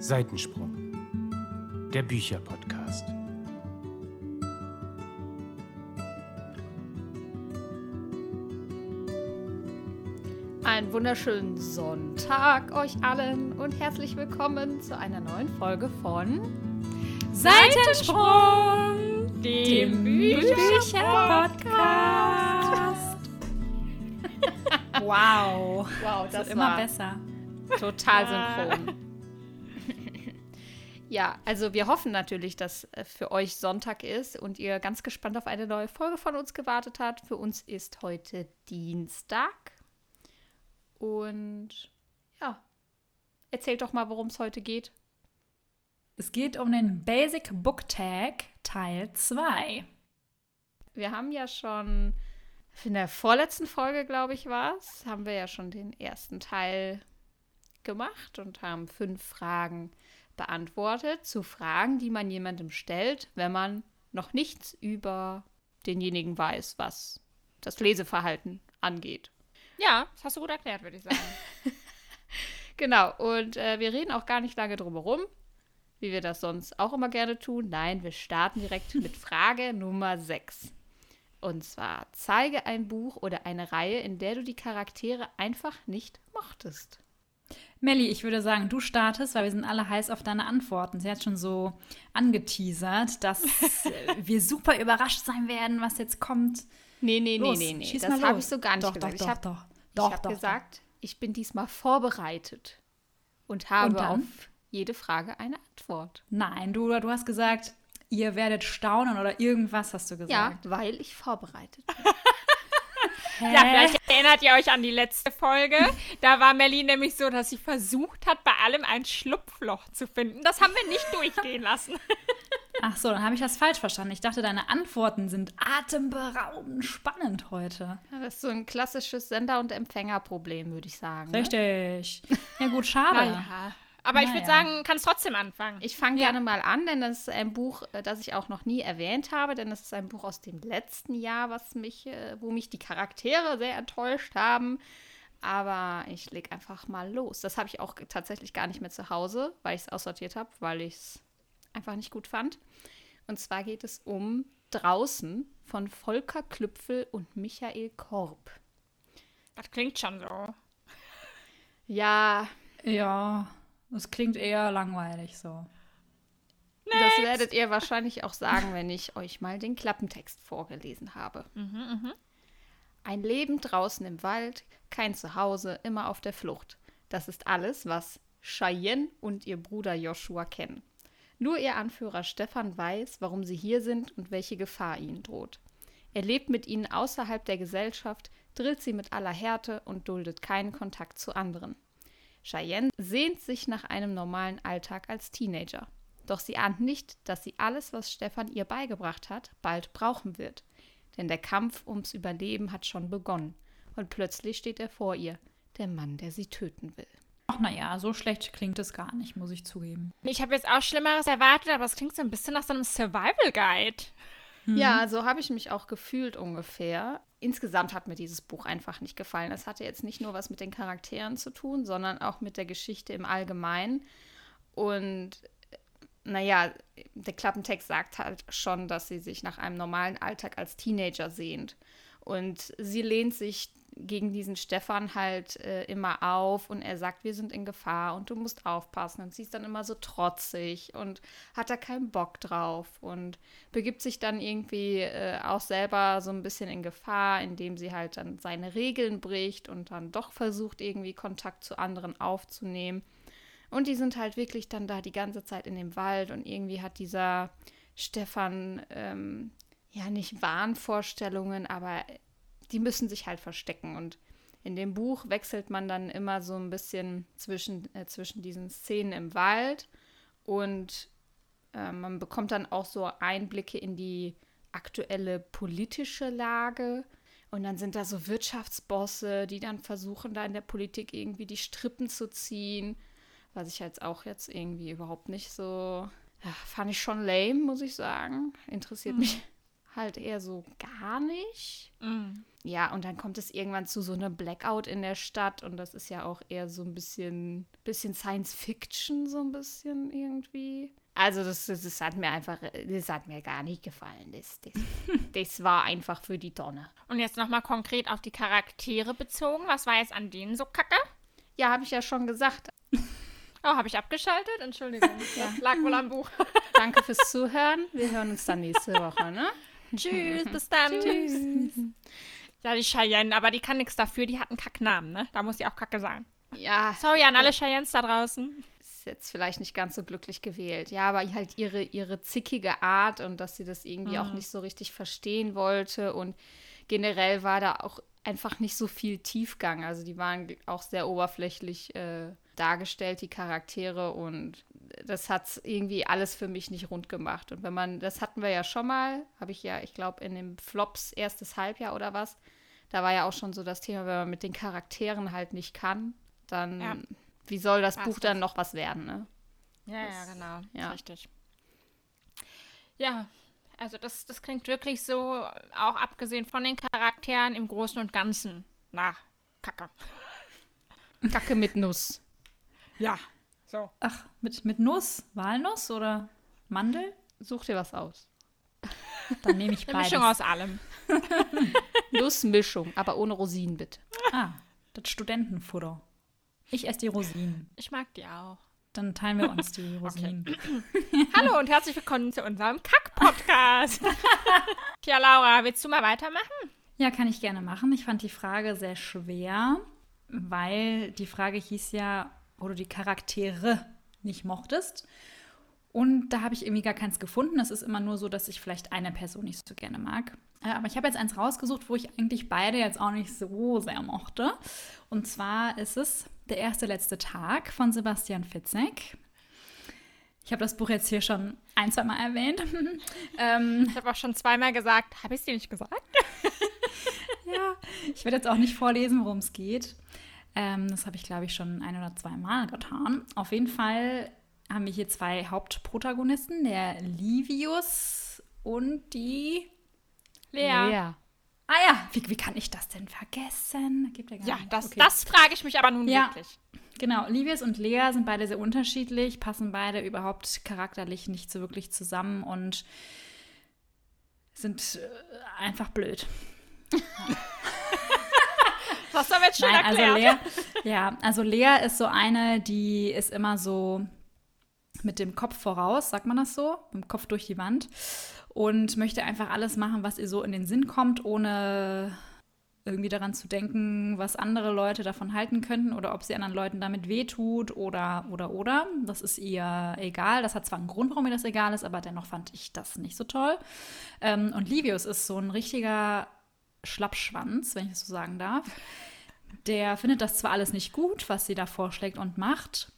Seitensprung, der Bücherpodcast. Einen wunderschönen Sonntag euch allen und herzlich willkommen zu einer neuen Folge von Seitensprung, dem Bücher-Podcast. wow. Wow, Das das wird immer war besser. total synchron. Ja, also wir hoffen natürlich, dass äh, für euch Sonntag ist und ihr ganz gespannt auf eine neue Folge von uns gewartet habt. Für uns ist heute Dienstag. Und ja, erzählt doch mal, worum es heute geht. Es geht um den Basic Book Tag Teil 2. Wir haben ja schon in der vorletzten Folge, glaube ich, war es, haben wir ja schon den ersten Teil gemacht und haben fünf Fragen beantwortet zu Fragen, die man jemandem stellt, wenn man noch nichts über denjenigen weiß, was das Leseverhalten angeht. Ja, das hast du gut erklärt, würde ich sagen. Genau, und äh, wir reden auch gar nicht lange drum herum, wie wir das sonst auch immer gerne tun. Nein, wir starten direkt mit Frage Nummer 6. Und zwar, zeige ein Buch oder eine Reihe, in der du die Charaktere einfach nicht mochtest. Melli, ich würde sagen, du startest, weil wir sind alle heiß auf deine Antworten. Sie hat schon so angeteasert, dass äh, wir super überrascht sein werden, was jetzt kommt. Nee, nee, Los, nee, nee, nee. Das habe ich so gar nicht Doch, gesagt. doch, ich doch, habe doch. ich Doch, hab doch, gesagt, ich bin diesmal vorbereitet und habe Und auf jede Frage eine Antwort. Nein, du, du hast gesagt, ihr werdet staunen oder irgendwas hast du Ja, gesagt. weil ich vorbereitet bin. Hä? Ja, vielleicht erinnert ihr euch an die letzte Folge. Da war Melly nämlich so, dass sie versucht hat, bei allem ein Schlupfloch zu finden. Das haben wir nicht durchgehen lassen. Ach so, dann habe ich das falsch verstanden. Ich dachte, deine Antworten sind atemberaubend spannend heute. Ja, das ist so ein klassisches Sender- und Empfängerproblem, würde ich sagen. Ne? Richtig. Ja gut, schade. Naja. Aber ich würde Naja. sagen, kannst trotzdem anfangen. Ich fange Ja. gerne mal an, denn das ist ein Buch, äh, das ich auch noch nie erwähnt habe, denn es ist ein Buch aus dem letzten Jahr, was mich, äh, wo mich die Charaktere sehr enttäuscht haben. Aber ich leg einfach mal los. Das habe ich auch tatsächlich gar nicht mehr zu Hause, weil ich es aussortiert habe, weil ich es einfach nicht gut fand. Und zwar geht es um Draußen von Volker Klüpfel und Michael Korb. Das klingt schon so. Ja, Ja, das klingt eher langweilig so. das werdet ihr wahrscheinlich auch sagen, wenn ich euch mal den Klappentext vorgelesen habe. Ein Leben draußen im Wald, kein Zuhause, immer auf der Flucht. Das ist alles, was Cheyenne und ihr Bruder Joshua kennen. Nur ihr Anführer Stefan weiß, warum sie hier sind und welche Gefahr ihnen droht. Er lebt mit ihnen außerhalb der Gesellschaft, drillt sie mit aller Härte und duldet keinen Kontakt zu anderen. Cheyenne sehnt sich nach einem normalen Alltag als Teenager. Doch sie ahnt nicht, dass sie alles, was Stefan ihr beigebracht hat, bald brauchen wird. Denn der Kampf ums Überleben hat schon begonnen. Und plötzlich steht er vor ihr, der Mann, der sie töten will. Ach naja, so schlecht klingt es gar nicht, muss ich zugeben. Ich habe jetzt auch Schlimmeres erwartet, aber es klingt so ein bisschen nach so einem Survival Guide. Ja, so habe ich mich auch gefühlt ungefähr. Insgesamt hat mir dieses Buch einfach nicht gefallen. Es hatte jetzt nicht nur was mit den Charakteren zu tun, sondern auch mit der Geschichte im Allgemeinen. Und naja, der Klappentext sagt halt schon, dass sie sich nach einem normalen Alltag als Teenager sehnt. Und sie lehnt sich gegen diesen Stefan halt äh, immer auf und er sagt, wir sind in Gefahr und du musst aufpassen. Und sie ist dann immer so trotzig und hat da keinen Bock drauf und begibt sich dann irgendwie äh, auch selber so ein bisschen in Gefahr, indem sie halt dann seine Regeln bricht und dann doch versucht, irgendwie Kontakt zu anderen aufzunehmen. Und die sind halt wirklich dann da die ganze Zeit in dem Wald und irgendwie hat dieser Stefan ähm, ja nicht Wahnvorstellungen, aber die müssen sich halt verstecken. Und in dem Buch wechselt man dann immer so ein bisschen zwischen, äh, zwischen diesen Szenen im Wald und äh, man bekommt dann auch so Einblicke in die aktuelle politische Lage. Und dann sind da so Wirtschaftsbosse, die dann versuchen, da in der Politik irgendwie die Strippen zu ziehen. Was ich jetzt auch jetzt irgendwie überhaupt nicht so. Ja, fand ich schon lame, muss ich sagen. Interessiert mich halt eher so gar nicht. Mhm. Ja, und dann kommt es irgendwann zu so einem Blackout in der Stadt und das ist ja auch eher so ein bisschen, bisschen Science Fiction, so ein bisschen irgendwie. Also das, das, das hat mir einfach, das hat mir gar nicht gefallen. Das, das, das war einfach für die Tonne. Und jetzt nochmal konkret auf die Charaktere bezogen. Was war jetzt an denen so kacke? Ja, habe ich ja schon gesagt. Oh, habe ich abgeschaltet? Entschuldigung. Das lag wohl am Buch. Danke fürs Zuhören. Wir hören uns dann nächste Woche, ne? Tschüss, bis dann. Tschüss. Ja, die Cheyenne, aber die kann nichts dafür. Die hat einen Kacknamen, ne? Da muss die auch kacke sein. Ja, Sorry an alle Cheyennes da draußen. ist jetzt vielleicht nicht ganz so glücklich gewählt. Ja, aber halt ihre, ihre zickige Art und dass sie das irgendwie auch nicht so richtig verstehen wollte. Und generell war da auch einfach nicht so viel Tiefgang. Also die waren auch sehr oberflächlich äh, dargestellt, die Charaktere. Und das hat irgendwie alles für mich nicht rund gemacht. Und wenn man, das hatten wir ja schon mal, habe ich ja, ich glaube, in dem Flops erstes Halbjahr oder was, da war ja auch schon so das Thema, wenn man mit den Charakteren halt nicht kann, dann Ja. wie soll das War's Buch dann noch was werden, ne? Ja, ja, genau. ja. Richtig. Ja, also das, das klingt wirklich so, auch abgesehen von den Charakteren im Großen und Ganzen, nach Kacke. Kacke mit Nuss. Ja. So. Ach, mit, mit Nuss? Walnuss oder Mandel? Such dir was aus. Dann nehme ich Eine beides. Mischung aus allem. Nussmischung, aber ohne Rosinen bitte. Ah, das Studentenfutter. Ich esse die Rosinen. Ich mag die auch. Dann teilen wir uns die Rosinen. Hallo und herzlich willkommen zu unserem Kack-Podcast. Tja, Laura, willst du mal weitermachen? Ja, kann ich gerne machen. Ich fand die Frage sehr schwer, weil die Frage hieß ja, wo du die Charaktere nicht mochtest. Und da habe ich irgendwie gar keins gefunden. Es ist immer nur so, dass ich vielleicht eine Person nicht so gerne mag. Äh, Aber ich habe jetzt eins rausgesucht, wo ich eigentlich beide jetzt auch nicht so sehr mochte. Und zwar ist es Der erste letzte Tag von Sebastian Fitzek. Ich habe das Buch jetzt hier schon ein, zwei Mal erwähnt. ähm, Ich habe auch schon zweimal gesagt, habe ich es dir nicht gesagt? Ja, ich werde jetzt auch nicht vorlesen, worum es geht. Ähm, das habe ich, glaube ich, schon ein oder zwei Mal getan. Auf jeden Fall haben wir hier zwei Hauptprotagonisten, der Livius und die. Lea. Ah ja, wie, wie kann ich das denn vergessen? Ja gar Ja, nicht. das, Okay. das frage ich mich aber nun Ja. wirklich. Genau, Livius und Lea sind beide sehr unterschiedlich, passen beide überhaupt charakterlich nicht so wirklich zusammen und sind äh, einfach blöd. Das haben wir jetzt schon Nein, also erklärt. Lea, ja, also Lea ist so eine, die ist immer so mit dem Kopf voraus, sagt man das so, mit dem Kopf durch die Wand und möchte einfach alles machen, was ihr so in den Sinn kommt, ohne irgendwie daran zu denken, was andere Leute davon halten könnten oder ob sie anderen Leuten damit wehtut oder, oder, oder. Das ist ihr egal. Das hat zwar einen Grund, warum ihr das egal ist, aber dennoch fand ich das nicht so toll. Ähm, und Livius ist so ein richtiger Schlappschwanz, wenn ich das so sagen darf. Der findet das zwar alles nicht gut, was sie da vorschlägt und macht,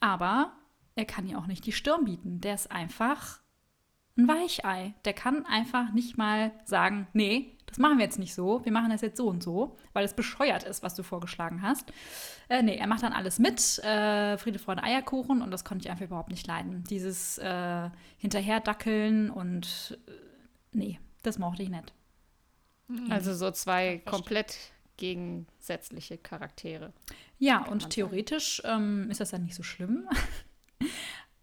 aber er kann ihr auch nicht die Stirn bieten. Der ist einfach ein Weichei. Der kann einfach nicht mal sagen, nee, das machen wir jetzt nicht so, wir machen das jetzt so und so, weil es bescheuert ist, was du vorgeschlagen hast. Äh, nee, er macht dann alles mit, äh, Friede, Freude, Eierkuchen und das konnte ich einfach überhaupt nicht leiden. Dieses äh, Hinterherdackeln und äh, nee, das mochte ich nicht. Also so zwei komplett gegensätzliche Charaktere. Ja, und theoretisch ähm, ist das dann nicht so schlimm.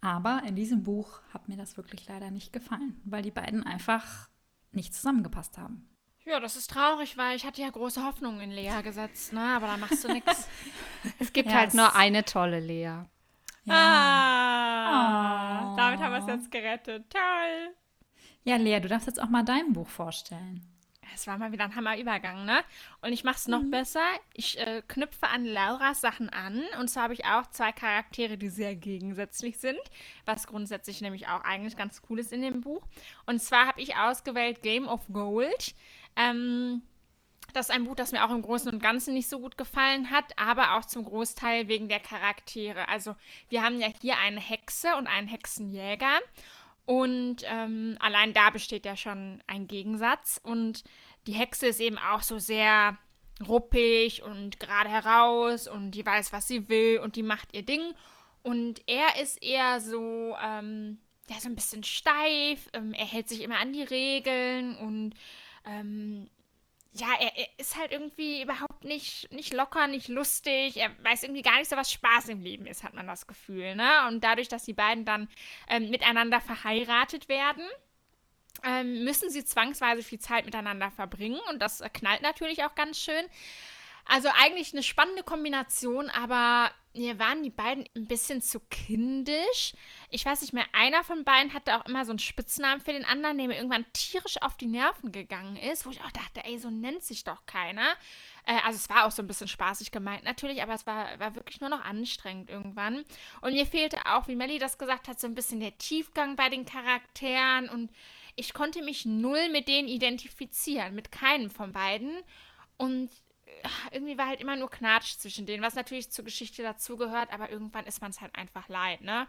Aber in diesem Buch hat mir das wirklich leider nicht gefallen, weil die beiden einfach nicht zusammengepasst haben. Ja, das ist traurig, weil ich hatte ja große Hoffnungen in Lea gesetzt, ne? Aber da machst du nichts. Es gibt Ja, halt nur eine tolle Lea. Ah, Oh. damit haben wir es jetzt gerettet. Toll. Ja, Lea, du darfst jetzt auch mal dein Buch vorstellen. Es war mal wieder ein Hammerübergang, ne? Und ich mache es noch besser. Ich äh, knüpfe an Lauras Sachen an. Und zwar habe ich auch zwei Charaktere, die sehr gegensätzlich sind. Was grundsätzlich nämlich auch eigentlich ganz cool ist in dem Buch. Und zwar habe ich ausgewählt Game of Gold. Ähm, das ist ein Buch, das mir auch im Großen und Ganzen nicht so gut gefallen hat, aber auch zum Großteil wegen der Charaktere. Also wir haben ja hier eine Hexe und einen Hexenjäger. Und ähm, allein da besteht ja schon ein Gegensatz. Und die Hexe ist eben auch so sehr ruppig und gerade heraus und die weiß, was sie will und die macht ihr Ding. Und er ist eher so, ähm, ja, so ein bisschen steif. Ähm, er hält sich immer an die Regeln und ähm, ja, er, er, ist halt irgendwie überhaupt nicht, nicht locker, nicht lustig. Er weiß irgendwie gar nicht so, was Spaß im Leben ist, hat man das Gefühl. Ne? Und dadurch, dass die beiden dann ähm, miteinander verheiratet werden, ähm, müssen sie zwangsweise viel Zeit miteinander verbringen. Und das knallt natürlich auch ganz schön. Also eigentlich eine spannende Kombination, aber mir waren die beiden ein bisschen zu kindisch. Ich weiß nicht mehr, einer von beiden hatte auch immer so einen Spitznamen für den anderen, der mir irgendwann tierisch auf die Nerven gegangen ist, wo ich auch dachte, ey, so nennt sich doch keiner. Äh, also es war auch so ein bisschen spaßig gemeint natürlich, aber es war, war wirklich nur noch anstrengend irgendwann. Und mir fehlte auch, wie Melly das gesagt hat, so ein bisschen der Tiefgang bei den Charakteren und ich konnte mich null mit denen identifizieren, mit keinem von beiden. Und irgendwie war halt immer nur Knatsch zwischen denen, was natürlich zur Geschichte dazugehört, aber irgendwann ist man es halt einfach leid, ne?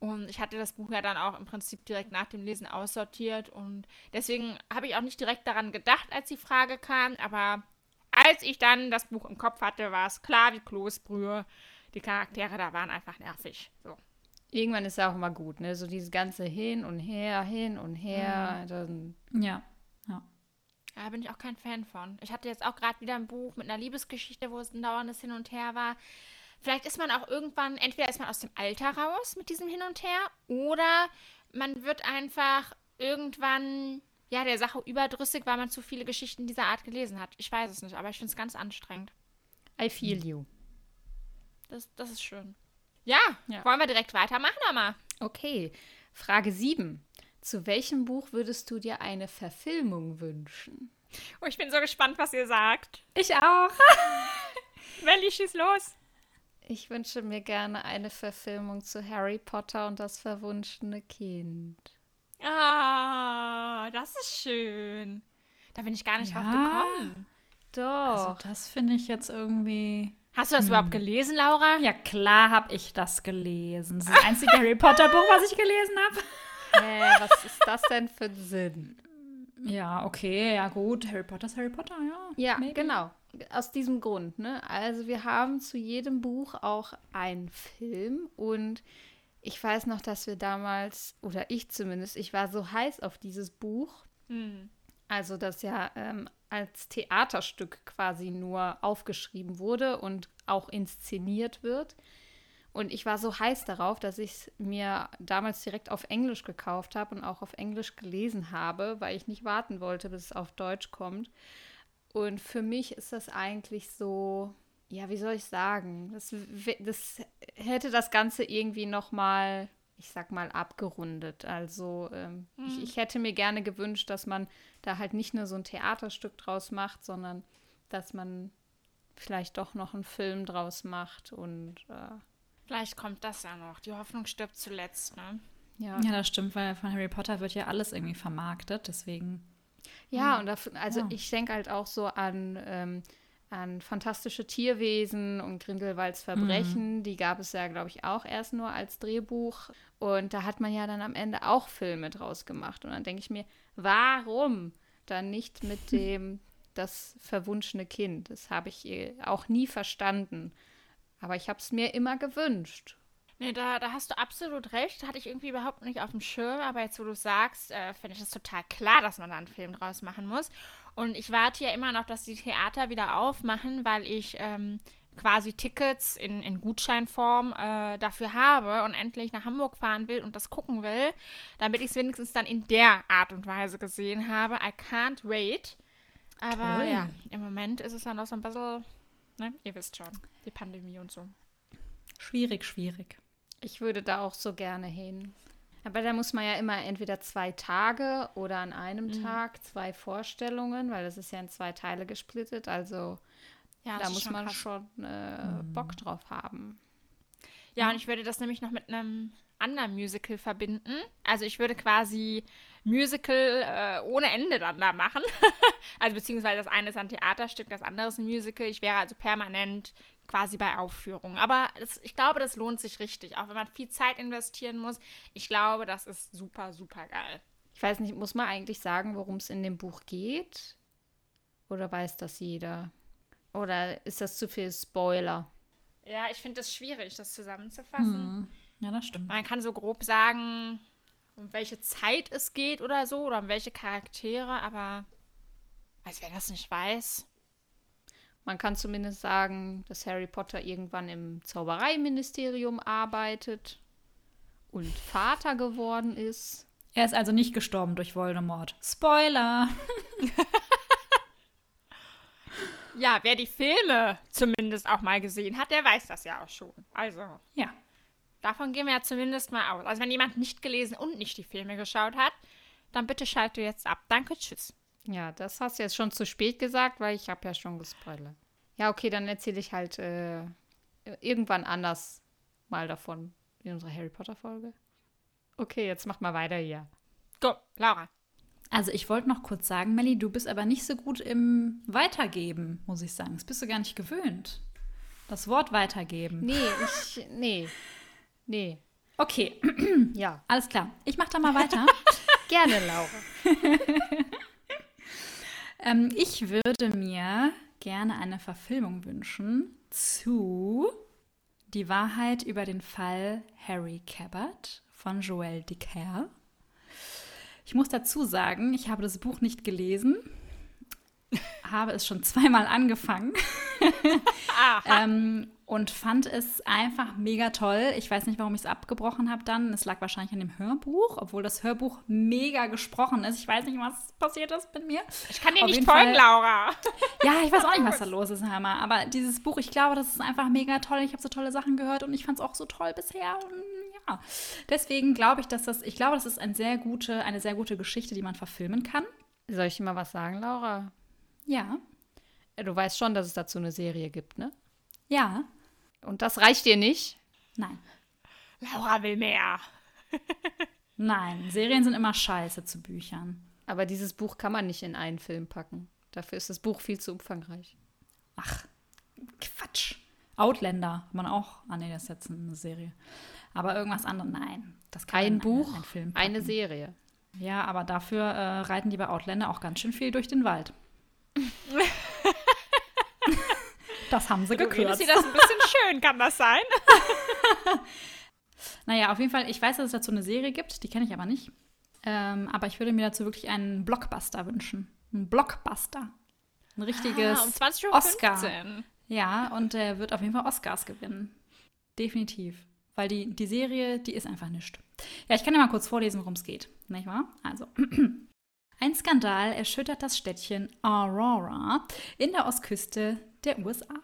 Und ich hatte das Buch ja dann auch im Prinzip direkt nach dem Lesen aussortiert und deswegen habe ich auch nicht direkt daran gedacht, als die Frage kam, aber als ich dann das Buch im Kopf hatte, war es klar wie Kloßbrühe. Die Charaktere da waren einfach nervig. So. Irgendwann ist ja auch immer gut, ne? So dieses ganze Hin und Her, hin und her. Mhm. Dann ja. Da bin ich auch kein Fan von. Ich hatte jetzt auch gerade wieder ein Buch mit einer Liebesgeschichte, wo es ein dauerndes Hin und Her war. Vielleicht ist man auch irgendwann, entweder ist man aus dem Alter raus mit diesem Hin und Her oder man wird einfach irgendwann ja der Sache überdrüssig, weil man zu viele Geschichten dieser Art gelesen hat. Ich weiß es nicht, aber ich finde es ganz anstrengend. I feel you. Das, das ist schön. Ja, ja, wollen wir direkt weitermachen, Mama? Okay. Frage 7. Zu welchem Buch würdest du dir eine Verfilmung wünschen? Oh, ich bin so gespannt, was ihr sagt. Ich auch. Melly, schieß los. Ich wünsche mir gerne eine Verfilmung zu Harry Potter und das verwunschene Kind. Ah, das ist schön. Da bin ich gar nicht ja, drauf gekommen. Doch. Also das finde ich jetzt irgendwie. Hast du das hm. überhaupt gelesen, Laura? Ja, klar habe ich das gelesen. Das ist das einzige Harry Potter Buch, was ich gelesen habe. Hä, was ist das denn für ein Sinn? Ja, okay, ja gut. Harry Potter ist Harry Potter, ja. Ja, maybe. genau. Aus diesem Grund, ne? Also wir haben zu jedem Buch auch einen Film und ich weiß noch, dass wir damals, oder ich zumindest, ich war so heiß auf dieses Buch. Mhm. Also, das ja ähm, als Theaterstück quasi nur aufgeschrieben wurde und auch inszeniert wird. Und ich war so heiß darauf, dass ich es mir damals direkt auf Englisch gekauft habe und auch auf Englisch gelesen habe, weil ich nicht warten wollte, bis es auf Deutsch kommt. Und für mich ist das eigentlich so, ja, wie soll ich sagen? Das, das hätte das Ganze irgendwie nochmal, ich sag mal, abgerundet. Also ähm, mhm. ich, ich hätte mir gerne gewünscht, dass man da halt nicht nur so ein Theaterstück draus macht, sondern dass man vielleicht doch noch einen Film draus macht und äh, Vielleicht kommt das ja noch. Die Hoffnung stirbt zuletzt, ne? Ja. ja, das stimmt, weil von Harry Potter wird ja alles irgendwie vermarktet, deswegen. Ja, hm. und dafür, also ja. ich denke halt auch so an, ähm, an fantastische Tierwesen und Grindelwalds Verbrechen. Mhm. Die gab es ja, glaube ich, auch erst nur als Drehbuch. Und da hat man ja dann am Ende auch Filme draus gemacht. Und dann denke ich mir, warum dann nicht mit dem das verwunschene Kind? Das habe ich äh, auch nie verstanden. Aber ich habe es mir immer gewünscht. Nee, da, da hast du absolut recht. Hatte ich irgendwie überhaupt nicht auf dem Schirm. Aber jetzt, wo du sagst, äh, finde ich es total klar, dass man da einen Film draus machen muss. Und ich warte ja immer noch, dass die Theater wieder aufmachen, weil ich ähm, quasi Tickets in, in Gutscheinform äh, dafür habe und endlich nach Hamburg fahren will und das gucken will, damit ich es wenigstens dann in der Art und Weise gesehen habe. I can't wait. Aber Toll. ja, im Moment ist es dann noch so ein bisschen Ne? Ihr wisst schon, die Pandemie und so. Schwierig, schwierig. Ich würde da auch so gerne hin. Aber da muss man ja immer entweder zwei Tage oder an einem mhm. Tag zwei Vorstellungen, weil das ist ja in zwei Teile gesplittet. Also ja, da muss man krass. schon äh, mhm. Bock drauf haben. Ja, und ich würde das nämlich noch mit einem anderen Musical verbinden. Also ich würde quasi Musical äh, ohne Ende dann da machen. also beziehungsweise das eine ist ein Theaterstück, das andere ist ein Musical. Ich wäre also permanent quasi bei Aufführungen. Aber das, ich glaube, das lohnt sich richtig, auch wenn man viel Zeit investieren muss. Ich glaube, das ist super, super geil. Ich weiß nicht, muss man eigentlich sagen, worum es in dem Buch geht? Oder weiß das jeder? Oder ist das zu viel Spoiler? Ja, ich finde es schwierig, das zusammenzufassen. Hm. Ja, das stimmt. Man kann so grob sagen, um welche Zeit es geht oder so oder um welche Charaktere, aber als wer das nicht weiß. Man kann zumindest sagen, dass Harry Potter irgendwann im Zaubereiministerium arbeitet und Vater geworden ist. Er ist also nicht gestorben durch Voldemort. Spoiler! Ja, wer die Filme zumindest auch mal gesehen hat, der weiß das ja auch schon. Also, Ja. Davon gehen wir ja zumindest mal aus. Also, wenn jemand nicht gelesen und nicht die Filme geschaut hat, dann bitte schalte jetzt ab. Danke, tschüss. Ja, das hast du jetzt schon zu spät gesagt, weil ich habe ja schon gespoilert. Ja, okay, dann erzähle ich halt äh, irgendwann anders mal davon in unserer Harry Potter Folge. Okay, jetzt mach mal weiter hier. Go, Laura. Also ich wollte noch kurz sagen, Melli, du bist aber nicht so gut im Weitergeben, muss ich sagen. Das bist du gar nicht gewöhnt. Das Wort weitergeben. Nee, ich nee. Nee. Okay, Ja, alles klar. Ich mache da mal weiter. gerne, Laura. ähm, ich würde mir gerne eine Verfilmung wünschen zu Die Wahrheit über den Fall Harry Cabot von Joël Dicker. Ich muss dazu sagen, ich habe das Buch nicht gelesen, habe es schon zweimal angefangen ähm, und fand es einfach mega toll. Ich weiß nicht, warum ich es abgebrochen habe dann. Es lag wahrscheinlich an dem Hörbuch, obwohl das Hörbuch mega gesprochen ist. Ich weiß nicht, was passiert ist mit mir. Ich kann dir Auf nicht folgen, Fall- Laura. Ja, ich weiß auch nicht, was da los ist, Hammer. Aber dieses Buch, ich glaube, das ist einfach mega toll. Ich habe so tolle Sachen gehört und ich fand es auch so toll bisher. Und ja, deswegen glaube ich, dass das, ich glaube, das ist ein sehr gute, eine sehr gute Geschichte, die man verfilmen kann. Soll ich dir mal was sagen, Laura? Ja, Ja, Du weißt schon, dass es dazu eine Serie gibt, ne? ja, Und das reicht dir nicht? nein. Laura will mehr. Nein, Serien sind immer scheiße zu Büchern. Aber dieses Buch kann man nicht in einen Film packen. Dafür ist das Buch viel zu umfangreich. Ach, Quatsch. Outlander, man auch. Ah, nee, das ist jetzt eine Serie. Aber irgendwas anderes, nein. Das kann Ein in Buch, einen Film eine. Serie. Ja, aber dafür äh, reiten die bei Outlander auch ganz schön viel durch den Wald. das haben sie redest gekürzt. dir das ein bisschen schön, kann das sein? Naja, auf jeden Fall, ich weiß, dass es dazu eine Serie gibt, die kenne ich aber nicht. Ähm, aber ich würde mir dazu wirklich einen Blockbuster wünschen. Ein Blockbuster. Ein richtiges Ah, um 20.15 Uhr. Oscar. Ja, und der wird auf jeden Fall Oscars gewinnen. Definitiv. Weil die, die Serie, die ist einfach nichts. Ja, ich kann dir mal kurz vorlesen, worum es geht. Nicht wahr? Also. Ein Skandal erschüttert das Städtchen Aurora in der Ostküste der USA.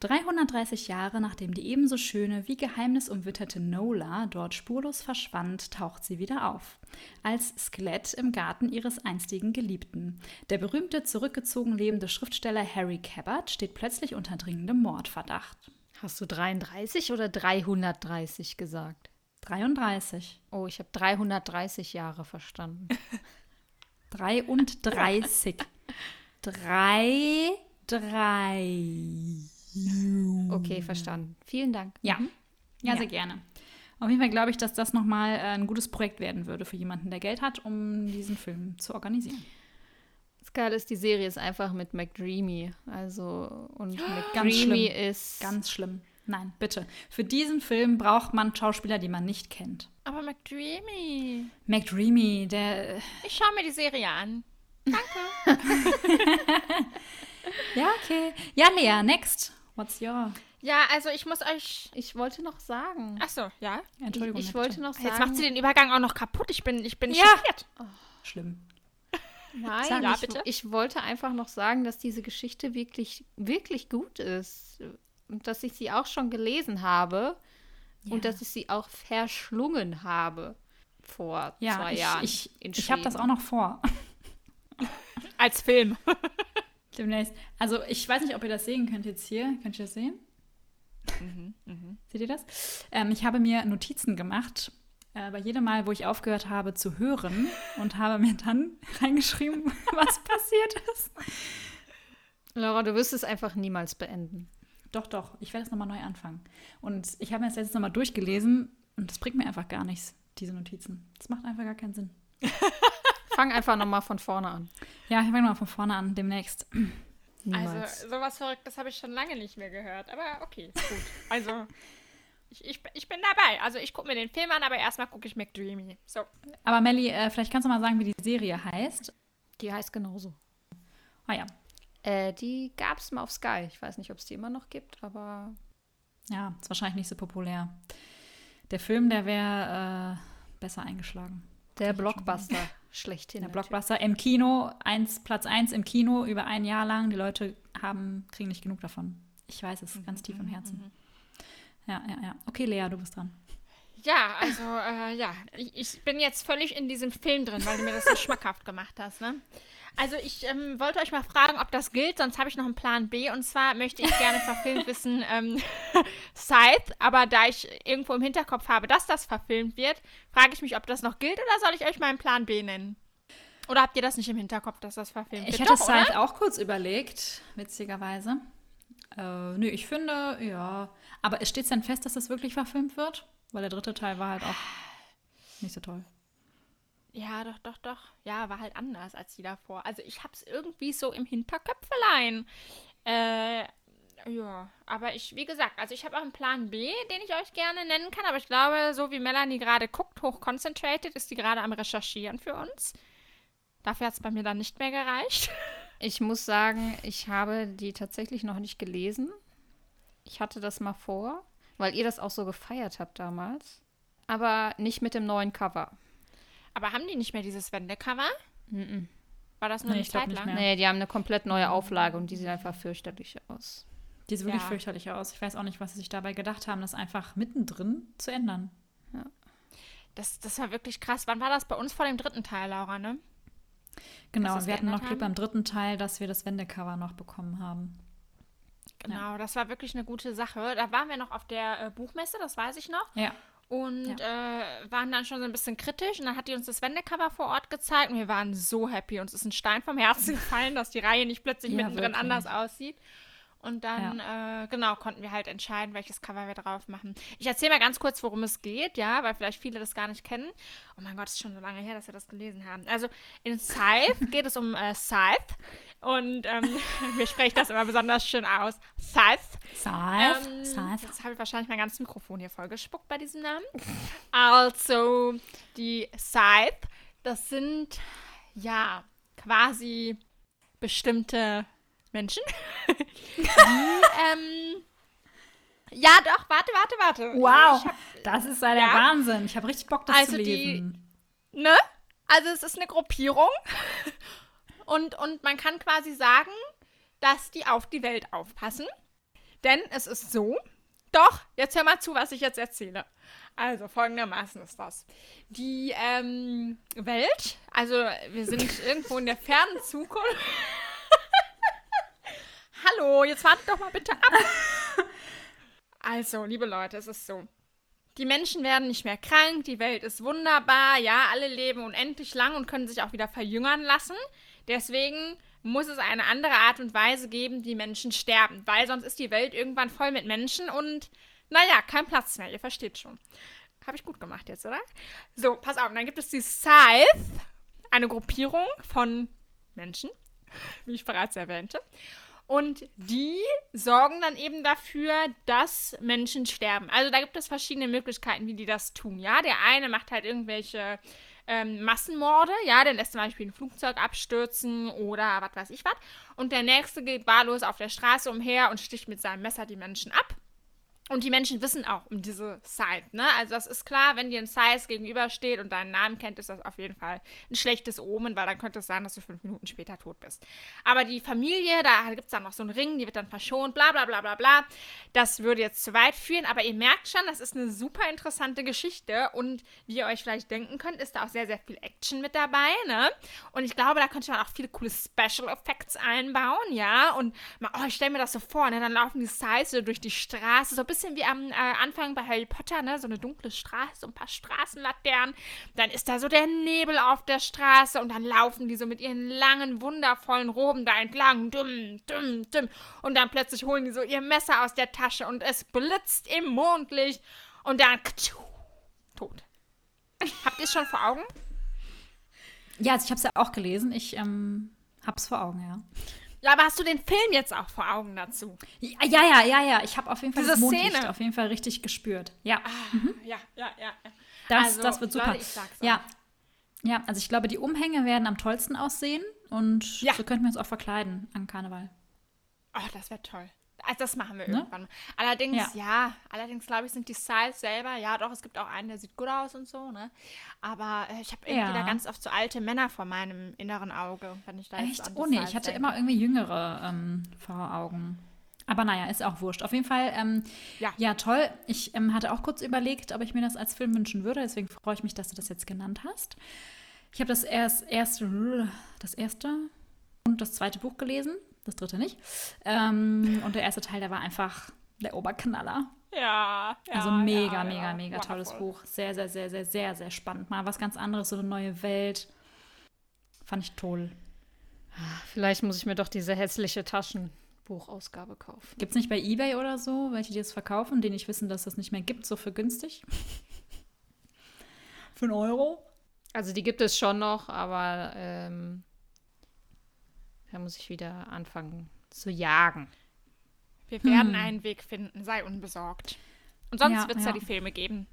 330 Jahre nachdem die ebenso schöne wie geheimnisumwitterte Nola dort spurlos verschwand, taucht sie wieder auf. Als Skelett im Garten ihres einstigen Geliebten. Der berühmte, zurückgezogen lebende Schriftsteller Harry Cabot steht plötzlich unter dringendem Mordverdacht. Hast du 33 oder 330 gesagt? 33. Oh, ich habe 330 Jahre verstanden. 33. Drei, drei. Okay, verstanden. Vielen Dank. Ja, ja, Ja. sehr gerne. Auf jeden Fall glaube ich, dass das nochmal äh, ein gutes Projekt werden würde für jemanden, der Geld hat, um diesen Film zu organisieren. Das Geile ist, die Serie ist einfach mit McDreamy. Also, und Ganz McDreamy schlimm. ist. Ganz schlimm. Nein, bitte. Für diesen Film braucht man Schauspieler, die man nicht kennt. Aber McDreamy. McDreamy, der. Ich schaue mir die Serie an. Ja, okay. Ja, Lea, next. What's your. Ja, also ich muss euch. Ich wollte noch sagen. Achso, ja. Entschuldigung. ich, ich wollte noch sagen. Jetzt macht sie den Übergang auch noch kaputt. Ich bin, ich bin Ja. schockiert. Schlimm. Nein, Sag ja, ich, bitte. ich wollte einfach noch sagen, dass diese Geschichte wirklich, wirklich gut ist. Und dass ich sie auch schon gelesen habe. Ja. Und dass ich sie auch verschlungen habe vor Ja, zwei ich, Jahren. ich, ich habe das auch noch vor. Als Film. Demnächst. Also, ich weiß nicht, ob ihr das sehen könnt jetzt hier. Könnt ihr das sehen? Seht ihr das? Ähm, ich habe mir Notizen gemacht, äh, bei jedem Mal, wo ich aufgehört habe zu hören und habe mir dann reingeschrieben, was passiert ist. Laura, du wirst es einfach niemals beenden. Doch, doch, ich werde es nochmal neu anfangen. Und ich habe mir das letztes nochmal durchgelesen und das bringt mir einfach gar nichts, diese Notizen. Das macht einfach gar keinen Sinn. Fang einfach nochmal von vorne an. Ja, ich fange mal von vorne an, demnächst. Niemals. Also, sowas Verrücktes habe ich schon lange nicht mehr gehört. Aber okay, gut. Also, Ich, ich, ich bin dabei. Also ich gucke mir den Film an, aber erstmal gucke ich McDreamy. So. Aber Melly, äh, vielleicht kannst du mal sagen, wie die Serie heißt. Die heißt genauso. Ah ja. Äh, die gab es mal auf Sky. Ich weiß nicht, ob es die immer noch gibt, aber Ja, ist wahrscheinlich nicht so populär. Der Film, der wäre äh, besser eingeschlagen. der Blockbuster schlechthin. Der natürlich. Blockbuster im Kino, eins, Platz 1 im Kino über ein Jahr lang. Die Leute haben, kriegen nicht genug davon. Ich weiß es ganz tief im Herzen. Ja, ja, ja. Okay, Lea, du bist dran. Ja, also, äh, ja. Ich, ich bin jetzt völlig in diesem Film drin, weil du mir das so schmackhaft gemacht hast, ne? Also, ich ähm, wollte euch mal fragen, ob das gilt, sonst habe ich noch einen Plan B. Und zwar möchte ich gerne verfilmt wissen, ähm, Scythe. Aber da ich irgendwo im Hinterkopf habe, dass das verfilmt wird, frage ich mich, ob das noch gilt oder soll ich euch meinen Plan B nennen? Oder habt ihr das nicht im Hinterkopf, dass das verfilmt Ich wird? hatte Doch, oder? Scythe auch kurz überlegt, witzigerweise. Äh, nö, ich finde, ja. Aber steht es denn fest, dass das wirklich verfilmt wird? Weil der dritte Teil war halt auch nicht so toll. Ja, doch, doch, doch. Ja, war halt anders als die davor. Also ich hab's irgendwie so im Hinterköpfelein. Äh, ja, aber ich, wie gesagt, also ich habe auch einen Plan B, den ich euch gerne nennen kann, aber ich glaube, so wie Melanie gerade guckt, hoch concentrated, ist die gerade am Recherchieren für uns. Dafür hat es bei mir dann nicht mehr gereicht. Ich muss sagen, ich habe die tatsächlich noch nicht gelesen. Ich hatte das mal vor, weil ihr das auch so gefeiert habt damals. Aber nicht mit dem neuen Cover. Aber haben die nicht mehr dieses Wendecover? Mhm. War das nur Nee, eine Zeit nicht lang? mehr. Nee, die haben eine komplett neue Auflage und die sieht einfach fürchterlich aus. Die sieht wirklich Ja. fürchterlich aus. Ich weiß auch nicht, was sie sich dabei gedacht haben, das einfach mittendrin zu ändern. Das, das war wirklich krass. Wann war das bei uns vor dem dritten Teil, Laura, ne? Genau, wir hatten noch Glück beim dritten Teil, dass wir das Wendecover noch bekommen haben. Genau, das war wirklich eine gute Sache. Da waren wir noch auf der äh, Buchmesse, das weiß ich noch. Ja. Und äh, waren dann schon so ein bisschen kritisch. Und dann hat die uns das Wendecover vor Ort gezeigt. Und wir waren so happy. Uns ist ein Stein vom Herzen gefallen, dass die Reihe nicht plötzlich Ja, mittendrin wirklich. anders aussieht. Und dann, äh, genau, konnten wir halt entscheiden, welches Cover wir drauf machen. Ich erzähle mal ganz kurz, worum es geht, ja, weil vielleicht viele das gar nicht kennen. Oh mein Gott, ist schon so lange her, dass wir das gelesen haben. Also in Scythe geht es um äh, Scythe. Und ähm, mir spricht das immer besonders schön aus. Scythe. Scythe, Ähm, Scythe. Jetzt habe ich wahrscheinlich mein ganzes Mikrofon hier vollgespuckt bei diesem Namen. Also, die Scythe, das sind ja quasi bestimmte Menschen. die, ähm, ja, doch, warte, warte, warte. Wow, hab, das ist ja der ja. Wahnsinn. Ich habe richtig Bock, das Also zu die- lesen. ne? Also, es ist eine Gruppierung. Und, und man kann quasi sagen, dass die auf die Welt aufpassen. Denn es ist so, doch, jetzt hör mal zu, was ich jetzt erzähle. Also folgendermaßen ist das. Die ähm, Welt, also wir sind irgendwo in der fernen Zukunft. Hallo, jetzt wartet doch mal bitte ab. Also, liebe Leute, es ist so. Die Menschen werden nicht mehr krank, die Welt ist wunderbar, ja, alle leben unendlich lang und können sich auch wieder verjüngern lassen. Deswegen muss es eine andere Art und Weise geben, wie Menschen sterben, weil sonst ist die Welt irgendwann voll mit Menschen und naja, kein Platz mehr, ihr versteht schon. Habe ich gut gemacht jetzt, oder? So, pass auf, dann gibt es die Scythe, eine Gruppierung von Menschen, wie ich bereits erwähnte. Und die sorgen dann eben dafür, dass Menschen sterben. Also da gibt es verschiedene Möglichkeiten, wie die das tun. Ja, der eine macht halt irgendwelche ähm, Massenmorde, ja, der lässt zum Beispiel ein Flugzeug abstürzen oder was weiß ich was. Und der nächste geht wahllos auf der Straße umher und sticht mit seinem Messer die Menschen ab. Und die Menschen wissen auch um diese Scythe, ne? Also das ist klar, wenn dir ein Scythe gegenübersteht und deinen Namen kennt, ist das auf jeden Fall ein schlechtes Omen, weil dann könnte es sein, dass du fünf Minuten später tot bist. Aber die Familie, da gibt es dann noch so einen Ring, die wird dann verschont, bla bla bla bla bla. Das würde jetzt zu weit führen, aber ihr merkt schon, das ist eine super interessante Geschichte und wie ihr euch vielleicht denken könnt, ist da auch sehr, sehr viel Action mit dabei, ne? Und ich glaube, da könnte man auch viele coole Special Effects einbauen, ja? Und oh, ich stelle mir das so vor, ne? Dann laufen die so durch die Straße, so ein bisschen wie am äh, Anfang bei Harry Potter, ne? So eine dunkle Straße, so ein paar Straßenlaternen. Dann ist da so der Nebel auf der Straße und dann laufen die so mit ihren langen, wundervollen Roben da entlang. Dumm, dumm, dumm. Und dann plötzlich holen die so ihr Messer aus der Tasche und es blitzt im Mondlicht und dann ktschu, tot. Habt ihr es schon vor Augen? Ja, also ich habe es ja auch gelesen. Ich ähm, habe es vor Augen, ja. Ja, aber hast du den Film jetzt auch vor Augen dazu? Ja, ja, ja, ja. Ich habe auf jeden Fall Diese das Mondlicht Szene. auf jeden Fall richtig gespürt. Ja, Ja, ja, ja. ja. das, Also, das wird super. Leute, ja. ja, also ich glaube, die Umhänge werden am tollsten aussehen und Ja. so könnten wir uns auch verkleiden an Karneval. Oh, das wäre toll. Also das machen wir Ne? irgendwann. Allerdings, Ja. ja, allerdings glaube ich, sind die Styles selber, ja doch, es gibt auch einen, der sieht gut aus und so, ne? Aber äh, ich habe irgendwie Ja. da ganz oft so alte Männer vor meinem inneren Auge, wenn ich da jetzt Echt? die Oh nee, Styles ich hatte denke. immer irgendwie jüngere ähm, vor Augen. Aber naja, ist auch wurscht. Auf jeden Fall, ähm, Ja. ja. toll. Ich ähm, hatte auch kurz überlegt, ob ich mir das als Film wünschen würde. Deswegen freue ich mich, dass du das jetzt genannt hast. Ich habe das erst, erste, das erste und das zweite Buch gelesen. Das dritte nicht. Ähm, und der erste Teil, der war einfach der Oberknaller. Ja, ja. Also mega, ja, mega, ja, mega tolles wonderful. Buch. Sehr, sehr, sehr, sehr, sehr, sehr spannend. Mal was ganz anderes, so eine neue Welt. Fand ich toll. Vielleicht muss ich mir doch diese hässliche Taschenbuchausgabe kaufen. Gibt es nicht bei Ebay oder so, welche die es verkaufen, die nicht wissen, dass das nicht mehr gibt, so für günstig? für einen Euro? Also die gibt es schon noch, aber ähm, da muss ich wieder anfangen zu jagen. Wir werden einen Weg finden, sei unbesorgt. Und sonst Ja, wird es ja. ja. die Filme geben,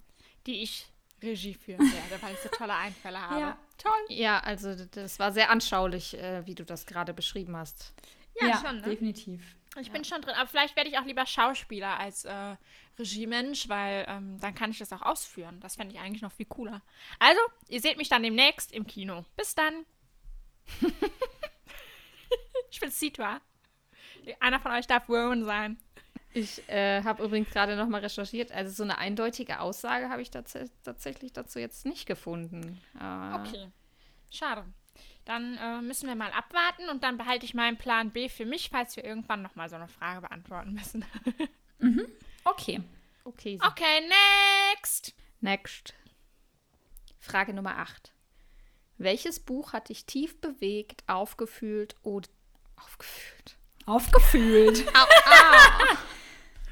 die ich Regie führen werde, weil ich so tolle Einfälle habe. Ja. Toll. Ja, also das war sehr anschaulich, äh, wie du das gerade beschrieben hast. Ja, schon, ne? definitiv. Ich bin schon drin, aber vielleicht werde ich auch lieber Schauspieler als äh, Regiemensch, weil ähm, dann kann ich das auch ausführen. Das fände ich eigentlich noch viel cooler. Also, ihr seht mich dann demnächst im Kino. Bis dann. ich bin Sitwa. Einer von euch darf Rowan sein. Ich äh, habe übrigens gerade noch mal recherchiert. Also so eine eindeutige Aussage habe ich tats tatsächlich dazu jetzt nicht gefunden. Äh, Okay. Schade. Dann äh, müssen wir mal abwarten und dann behalte ich meinen Plan B für mich, falls wir irgendwann noch mal so eine Frage beantworten müssen. Okay. Okay. so. Okay, next. Next. Frage Nummer 8. Welches Buch hat dich tief bewegt, aufgefühlt oder aufgefühlt? Aufgefühlt.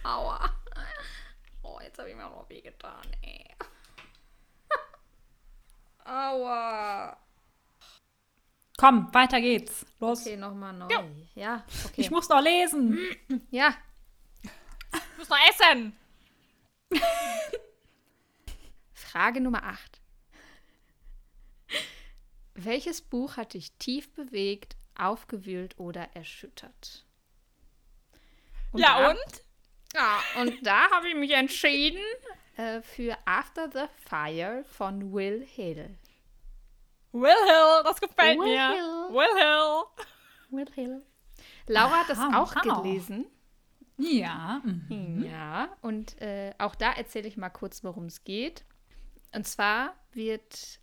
Aua. Oh, jetzt habe ich mir auch noch wehgetan, ey. Aua. Komm, weiter geht's. Los. Okay, nochmal neu. Ja, okay. Ich muss noch lesen. ja, Ich muss noch essen. Frage Nummer 8. Welches Buch hat dich tief bewegt, aufgewühlt oder erschüttert? ja, da, und? Ja, und da habe ich mich entschieden äh, für After the Fire von Will Hill. Will Hill, das gefällt Will mir. Hill. Will Hill. Will Hill. Laura hat das Aha, auch wow. gelesen. Ja. mhm. Ja, und äh, auch da erzähle ich mal kurz, worum es geht. Und zwar wird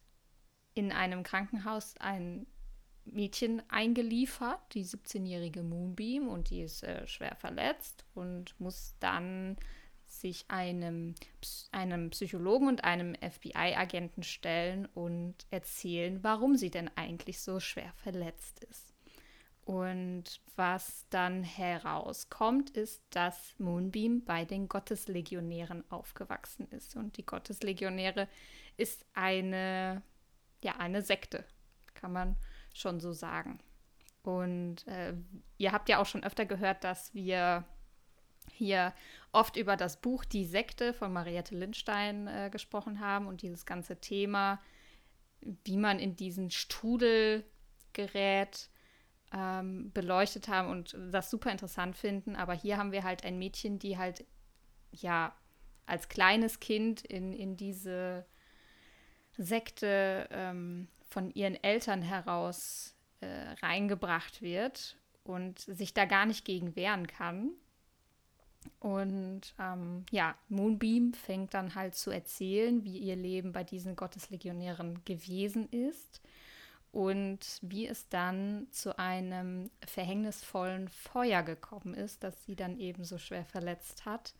in einem Krankenhaus ein Mädchen eingeliefert, die 17-jährige Moonbeam, und die ist äh, schwer verletzt und muss dann sich einem, einem Psychologen und einem FBI-Agenten stellen und erzählen, warum sie denn eigentlich so schwer verletzt ist. Und was dann herauskommt, ist, dass Moonbeam bei den Gotteslegionären aufgewachsen ist. Und die Gotteslegionäre ist eine, ja, eine Sekte, kann man schon so sagen. Und äh, ihr habt ja auch schon öfter gehört, dass wir hier oft über das Buch Die Sekte von Mariette Lindstein äh, gesprochen haben und dieses ganze Thema, wie man in diesen Strudel gerät, ähm, beleuchtet haben und das super interessant finden. Aber hier haben wir halt ein Mädchen, die halt ja als kleines Kind in, in diese Sekte ähm, von ihren Eltern heraus äh, reingebracht wird und sich da gar nicht gegen wehren kann. Und ähm, ja, Moonbeam fängt dann halt zu erzählen, wie ihr Leben bei diesen Gotteslegionären gewesen ist und wie es dann zu einem verhängnisvollen Feuer gekommen ist, das sie dann eben so schwer verletzt hat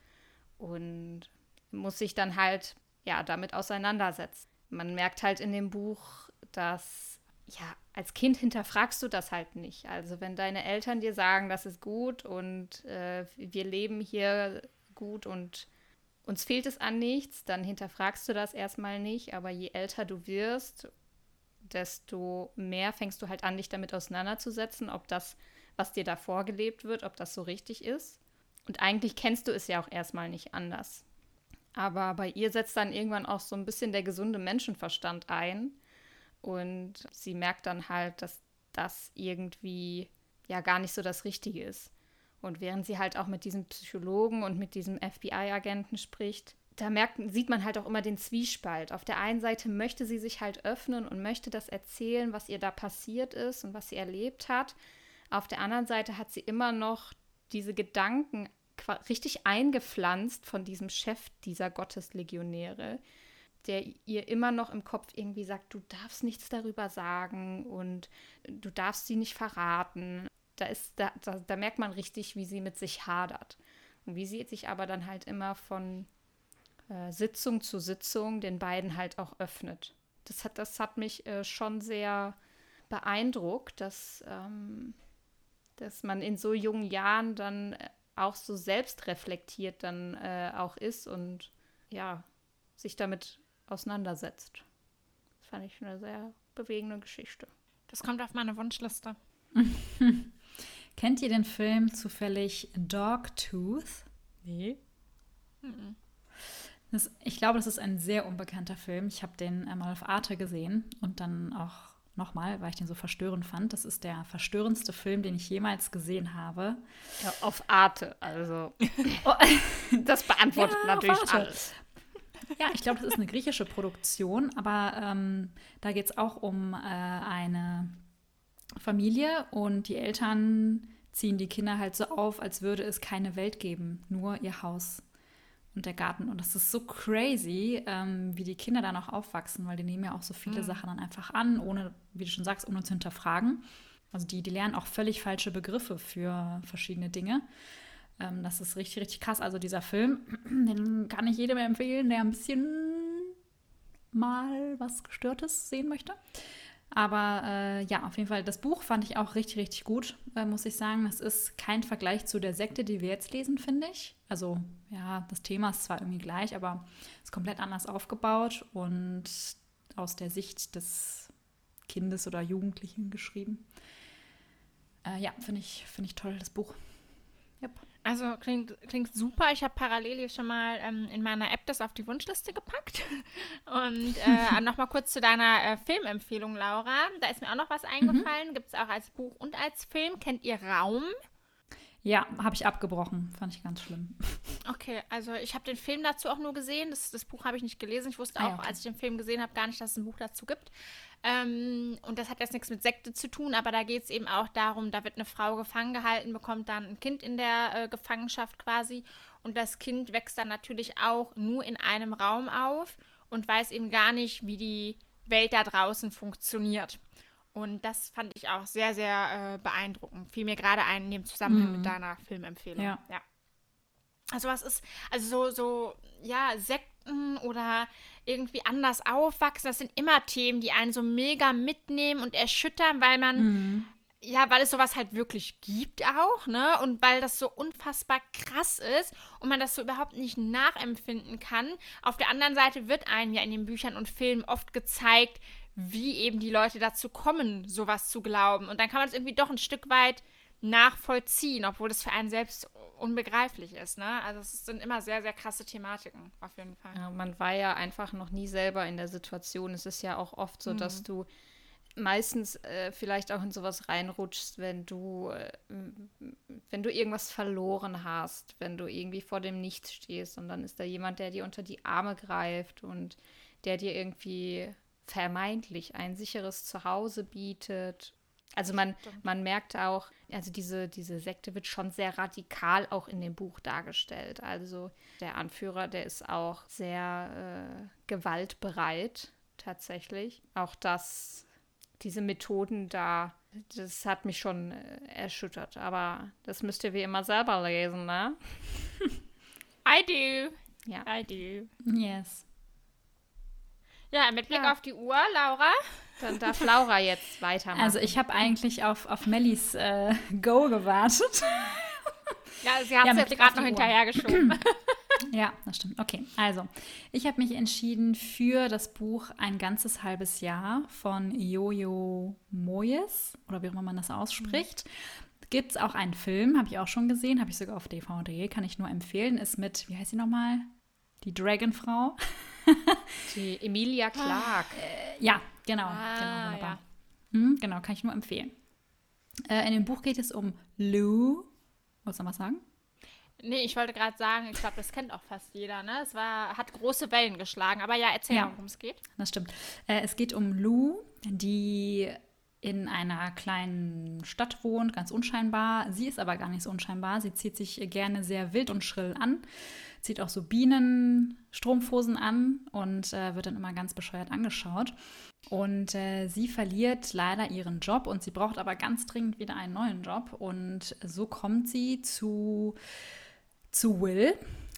und muss sich dann halt ja damit auseinandersetzen. Man merkt halt in dem Buch, dass ja als Kind hinterfragst du das halt nicht. Also wenn deine Eltern dir sagen, das ist gut und äh, wir leben hier gut und uns fehlt es an nichts, dann hinterfragst du das erstmal nicht. Aber je älter du wirst, desto mehr fängst du halt an, dich damit auseinanderzusetzen, ob das was dir da vorgelebt wird, ob das so richtig ist. Und eigentlich kennst du es ja auch erstmal nicht anders. Aber bei ihr setzt dann irgendwann auch so ein bisschen der gesunde Menschenverstand ein. Und sie merkt dann halt, dass das irgendwie ja gar nicht so das Richtige ist. Und während sie halt auch mit diesem Psychologen und mit diesem FBI-Agenten spricht, da merkt, sieht man halt auch immer den Zwiespalt. Auf der einen Seite möchte sie sich halt öffnen und möchte das erzählen, was ihr da passiert ist und was sie erlebt hat. Auf der anderen Seite hat sie immer noch diese Gedanken richtig eingepflanzt von diesem Chef dieser Gotteslegionäre, der ihr immer noch im Kopf irgendwie sagt, du darfst nichts darüber sagen und du darfst sie nicht verraten. Da, ist, da, da, da merkt man richtig, wie sie mit sich hadert. Und wie sie sich aber dann halt immer von äh, Sitzung zu Sitzung den beiden halt auch öffnet. Das hat, das hat mich äh, schon sehr beeindruckt, dass, ähm, dass man in so jungen Jahren dann äh, auch so selbstreflektiert dann äh, auch ist und ja, sich damit auseinandersetzt. Das fand ich eine sehr bewegende Geschichte. Das kommt auf meine Wunschliste. Kennt ihr den Film zufällig Dogtooth? Nee. Das, ich glaube, das ist ein sehr unbekannter Film. Ich habe den einmal auf Arte gesehen und dann auch nochmal, weil ich den so verstörend fand. Das ist der verstörendste Film, den ich jemals gesehen habe. Ja, auf Arte, also. das beantwortet ja, natürlich alles. Ja, ich glaube, das ist eine griechische Produktion, aber ähm, da geht es auch um äh, eine Familie und die Eltern ziehen die Kinder halt so auf, als würde es keine Welt geben, nur ihr Haus und der Garten. Und das ist so crazy, ähm, wie die Kinder da noch aufwachsen, weil die nehmen ja auch so viele mhm. Sachen dann einfach an, ohne, wie du schon sagst, ohne zu hinterfragen. Also die, die lernen auch völlig falsche Begriffe für verschiedene Dinge. Ähm, das ist richtig, richtig krass. Also dieser Film, den kann ich jedem empfehlen, der ein bisschen mal was Gestörtes sehen möchte. Aber äh, ja, auf jeden Fall, das Buch fand ich auch richtig, richtig gut, äh, muss ich sagen. Das ist kein Vergleich zu der Sekte, die wir jetzt lesen, finde ich. Also ja, das Thema ist zwar irgendwie gleich, aber ist komplett anders aufgebaut und aus der Sicht des Kindes oder Jugendlichen geschrieben. Äh, ja, finde ich, find ich toll, das Buch. Also klingt, klingt super. Ich habe parallel hier schon mal ähm, in meiner App das auf die Wunschliste gepackt. Und äh, nochmal kurz zu deiner äh, Filmempfehlung, Laura. Da ist mir auch noch was eingefallen. Mhm. Gibt es auch als Buch und als Film. Kennt ihr Raum? Ja, habe ich abgebrochen. Fand ich ganz schlimm. Okay, also ich habe den Film dazu auch nur gesehen. Das, das Buch habe ich nicht gelesen. Ich wusste ah, auch, okay. als ich den Film gesehen habe, gar nicht, dass es ein Buch dazu gibt. Ähm, und das hat jetzt nichts mit Sekte zu tun, aber da geht es eben auch darum, da wird eine Frau gefangen gehalten, bekommt dann ein Kind in der äh, Gefangenschaft quasi. Und das Kind wächst dann natürlich auch nur in einem Raum auf und weiß eben gar nicht, wie die Welt da draußen funktioniert. Und das fand ich auch sehr, sehr äh, beeindruckend. Fiel mir gerade ein in dem Zusammenhang mhm. mit deiner Filmempfehlung. Ja. ja. Also was ist, also so, so, ja, Sekten oder irgendwie anders aufwachsen, das sind immer Themen, die einen so mega mitnehmen und erschüttern, weil man, mhm. ja, weil es sowas halt wirklich gibt auch, ne? Und weil das so unfassbar krass ist und man das so überhaupt nicht nachempfinden kann. Auf der anderen Seite wird einem ja in den Büchern und Filmen oft gezeigt, wie eben die Leute dazu kommen, sowas zu glauben. Und dann kann man es irgendwie doch ein Stück weit nachvollziehen, obwohl das für einen selbst unbegreiflich ist. Ne? Also es sind immer sehr, sehr krasse Thematiken, auf jeden Fall. Ja, man war ja einfach noch nie selber in der Situation. Es ist ja auch oft so, mhm. dass du meistens äh, vielleicht auch in sowas reinrutschst, wenn du, äh, wenn du irgendwas verloren hast, wenn du irgendwie vor dem Nichts stehst und dann ist da jemand, der dir unter die Arme greift und der dir irgendwie vermeintlich ein sicheres Zuhause bietet. Also man, man merkt auch, also diese, diese Sekte wird schon sehr radikal auch in dem Buch dargestellt. Also der Anführer, der ist auch sehr äh, gewaltbereit tatsächlich. Auch das, diese Methoden da, das hat mich schon äh, erschüttert. Aber das müsst ihr wie immer selber lesen, ne? I do. Ja. I do. Yes. Ja, mit Blick ja. auf die Uhr, Laura. Dann darf Laura jetzt weitermachen. Also ich habe eigentlich auf, auf Mellies äh, Go gewartet. Ja, sie hat es ja, jetzt gerade noch hinterhergeschoben. ja, das stimmt. Okay, also ich habe mich entschieden für das Buch Ein ganzes halbes Jahr von Jojo Moyes oder wie auch immer man das ausspricht. Gibt es auch einen Film, habe ich auch schon gesehen, habe ich sogar auf DVD, kann ich nur empfehlen. Ist mit, wie heißt sie nochmal? Die Dragonfrau. Die Emilia Clark. Äh, ja, genau. Ah, genau, wunderbar. ja. Hm, genau, kann ich nur empfehlen. Äh, in dem Buch geht es um Lou. Wolltest du noch was sagen? Nee, ich wollte gerade sagen, ich glaube, das kennt auch fast jeder, ne? Es war, hat große Wellen geschlagen. Aber ja, erzähl Ja. worum es geht. Das stimmt. Äh, es geht um Lou, die in einer kleinen Stadt wohnt, ganz unscheinbar. Sie ist aber gar nicht so unscheinbar. Sie zieht sich gerne sehr wild und schrill an, zieht auch so Bienenstrumpfhosen an und äh, wird dann immer ganz bescheuert angeschaut. Und äh, sie verliert leider ihren Job und sie braucht aber ganz dringend wieder einen neuen Job. Und so kommt sie zu, zu Will.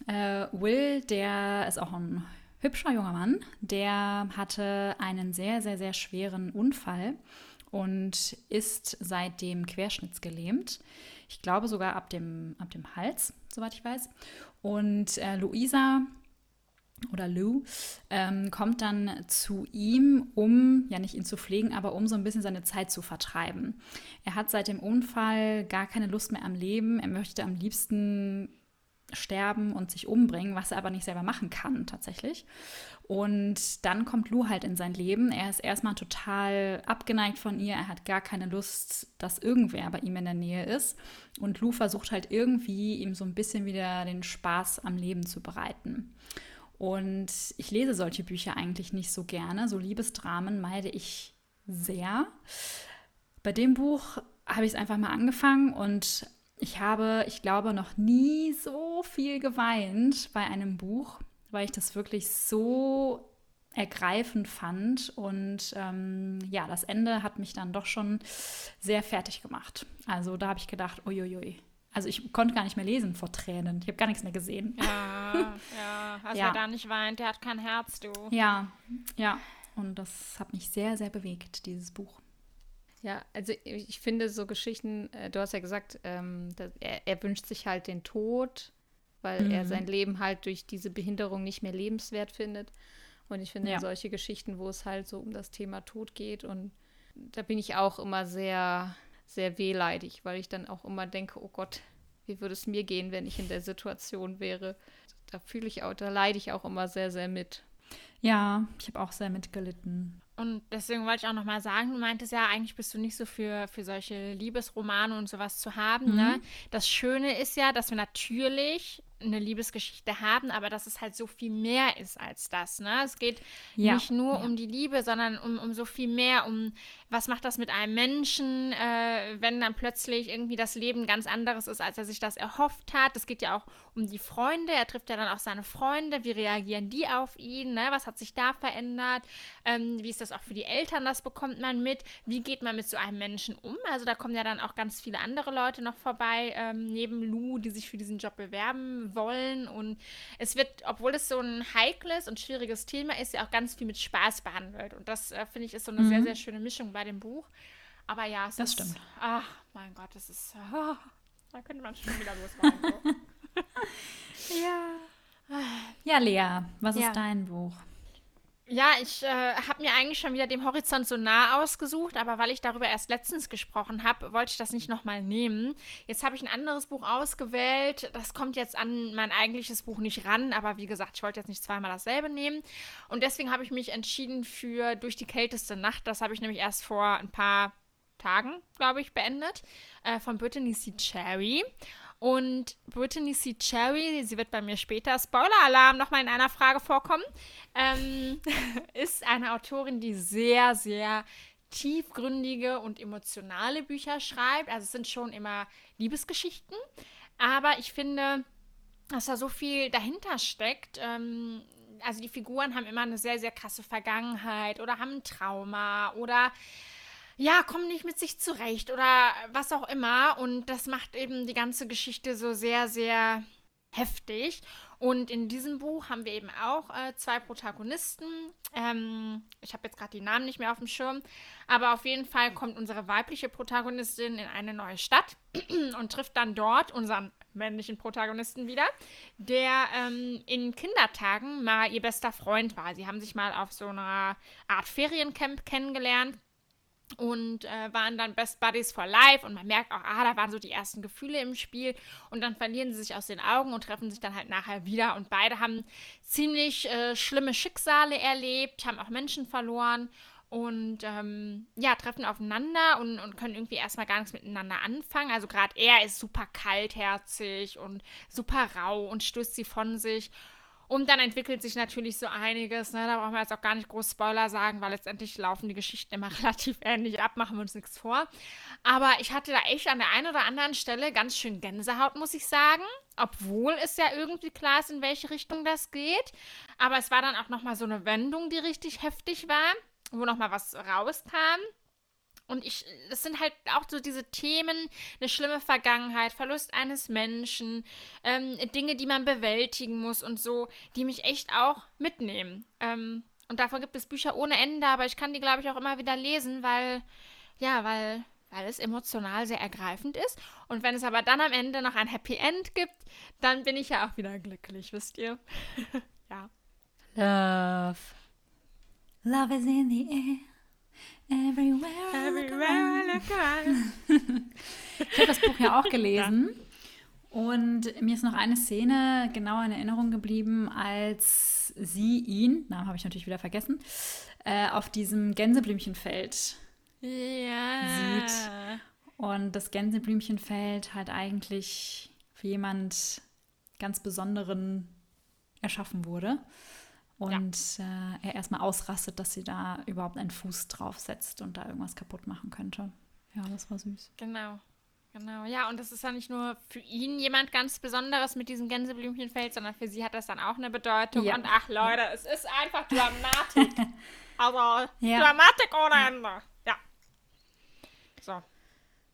Äh, Will, der ist auch ein hübscher junger Mann, der hatte einen sehr, sehr, sehr schweren Unfall und ist seitdem querschnittsgelähmt. Ich glaube sogar ab dem, ab dem Hals, soweit ich weiß. Und äh, Luisa oder Lou ähm, kommt dann zu ihm, um, ja nicht ihn zu pflegen, aber um so ein bisschen seine Zeit zu vertreiben. Er hat seit dem Unfall gar keine Lust mehr am Leben. Er möchte am liebsten sterben und sich umbringen, was er aber nicht selber machen kann tatsächlich. Und dann kommt Lou halt in sein Leben. Er ist erstmal total abgeneigt von ihr. Er hat gar keine Lust, dass irgendwer bei ihm in der Nähe ist. Und Lou versucht halt irgendwie, ihm so ein bisschen wieder den Spaß am Leben zu bereiten. Und ich lese solche Bücher eigentlich nicht so gerne. So Liebesdramen meide ich sehr. Bei dem Buch habe ich es einfach mal angefangen und ich habe, ich glaube, noch nie so viel geweint bei einem Buch, weil ich das wirklich so ergreifend fand. Und ähm, ja, das Ende hat mich dann doch schon sehr fertig gemacht. Also da habe ich gedacht, uiuiui. Also ich konnte gar nicht mehr lesen vor Tränen. Ich habe gar nichts mehr gesehen. Ja, ja. Also Ja. wer da nicht weint, der hat kein Herz, du. Ja, ja. Und das hat mich sehr, sehr bewegt, dieses Buch. Ja, also ich finde so Geschichten, äh, du hast ja gesagt, ähm, er, er wünscht sich halt den Tod, weil er Mhm. sein Leben halt durch diese Behinderung nicht mehr lebenswert findet. Und ich finde Ja. solche Geschichten, wo es halt so um das Thema Tod geht und da bin ich auch immer sehr, sehr wehleidig, weil ich dann auch immer denke, oh Gott, wie würde es mir gehen, wenn ich in der Situation wäre? Da fühle ich auch, da leide ich auch immer sehr, sehr mit. Ja, ich habe auch sehr mitgelitten. Und deswegen wollte ich auch nochmal sagen, du meintest ja, eigentlich bist du nicht so für, für solche Liebesromane und sowas zu haben. Ne? Das Schöne ist ja, dass wir natürlich eine Liebesgeschichte haben, aber dass es halt so viel mehr ist als das. Ne? Es geht Ja, nicht nur ja. um die Liebe, sondern um, um so viel mehr, um was macht das mit einem Menschen, äh, wenn dann plötzlich irgendwie das Leben ganz anderes ist, als er sich das erhofft hat. Es geht ja auch um die Freunde, er trifft ja dann auch seine Freunde, wie reagieren die auf ihn, ne? was hat sich da verändert, ähm, wie ist das auch für die Eltern, das bekommt man mit, wie geht man mit so einem Menschen um, also da kommen ja dann auch ganz viele andere Leute noch vorbei, ähm, neben Lou, die sich für diesen Job bewerben wollen und es wird, obwohl es so ein heikles und schwieriges Thema ist, ja auch ganz viel mit Spaß behandelt und das äh, finde ich ist so eine sehr, sehr schöne Mischung bei dem Buch. Aber ja, es Das ist, stimmt. Ach, mein Gott, das ist, ah, da könnte man schon wieder losweinen. So. Ja, Lea, was Ja. ist dein Buch? Ja, ich äh, habe mir eigentlich schon wieder dem Horizont so nah ausgesucht, aber weil ich darüber erst letztens gesprochen habe, wollte ich das nicht nochmal nehmen. Jetzt habe ich ein anderes Buch ausgewählt. Das kommt jetzt an mein eigentliches Buch nicht ran, aber wie gesagt, ich wollte jetzt nicht zweimal dasselbe nehmen. Und deswegen habe ich mich entschieden für Durch die kälteste Nacht. Das habe ich nämlich erst vor ein paar Tagen, glaube ich, beendet. Äh, von Brittany C. Cherry. Und Brittany C. Cherry, sie wird bei mir später, Spoiler-Alarm, nochmal in einer Frage vorkommen, ähm, ist eine Autorin, die sehr, sehr tiefgründige und emotionale Bücher schreibt. Also es sind schon immer Liebesgeschichten. Aber ich finde, dass da so viel dahinter steckt. Ähm, also die Figuren haben immer eine sehr, sehr krasse Vergangenheit oder haben ein Trauma oder ja, kommen nicht mit sich zurecht oder was auch immer. Und das macht eben die ganze Geschichte so sehr, sehr heftig. Und in diesem Buch haben wir eben auch äh, zwei Protagonisten. Ähm, ich habe jetzt gerade die Namen nicht mehr auf dem Schirm. Aber auf jeden Fall kommt unsere weibliche Protagonistin in eine neue Stadt und trifft dann dort unseren männlichen Protagonisten wieder, der ähm, in Kindertagen mal ihr bester Freund war. Sie haben sich mal auf so einer Art Feriencamp kennengelernt und äh, waren dann Best Buddies for Life und man merkt auch, ah, da waren so die ersten Gefühle im Spiel und dann verlieren sie sich aus den Augen und treffen sich dann halt nachher wieder und beide haben ziemlich äh, schlimme Schicksale erlebt, haben auch Menschen verloren und ähm, ja, treffen aufeinander und, und können irgendwie erstmal gar nichts miteinander anfangen. Also gerade er ist super kaltherzig und super rau und stößt sie von sich. Und dann entwickelt sich natürlich so einiges. Ne? Da brauchen wir jetzt auch gar nicht groß Spoiler sagen, weil letztendlich laufen die Geschichten immer relativ ähnlich ab, machen wir uns nichts vor. Aber ich hatte da echt an der einen oder anderen Stelle ganz schön Gänsehaut, muss ich sagen. Obwohl es ja irgendwie klar ist, in welche Richtung das geht. Aber es war dann auch nochmal so eine Wendung, die richtig heftig war, wo nochmal was rauskam. Und ich, das sind halt auch so diese Themen, eine schlimme Vergangenheit, Verlust eines Menschen, ähm, Dinge, die man bewältigen muss und so, die mich echt auch mitnehmen. Ähm, und davon gibt es Bücher ohne Ende, aber ich kann die, glaube ich, auch immer wieder lesen, weil, ja, weil, weil es emotional sehr ergreifend ist. Und wenn es aber dann am Ende noch ein Happy End gibt, dann bin ich ja auch wieder glücklich, wisst ihr? ja. Love. Love is in the air. Everywhere, Everywhere I look around. ich habe das Buch ja auch gelesen. Ja. Und mir ist noch eine Szene genau in Erinnerung geblieben, als sie ihn, Namen habe ich natürlich wieder vergessen, äh, auf diesem Gänseblümchenfeld ja. sieht. Und das Gänseblümchenfeld halt eigentlich für jemand ganz Besonderen erschaffen wurde und ja. äh, er erstmal ausrastet, dass sie da überhaupt einen Fuß drauf setzt und da irgendwas kaputt machen könnte. Ja, das war süß. Genau. Genau, ja, und das ist ja nicht nur für ihn jemand ganz Besonderes mit diesem Gänseblümchenfeld, sondern für sie hat das dann auch eine Bedeutung. Ja. Und ach Leute, es ist einfach Dramatik. also, ja. Dramatik ohne Ende. Ja. So,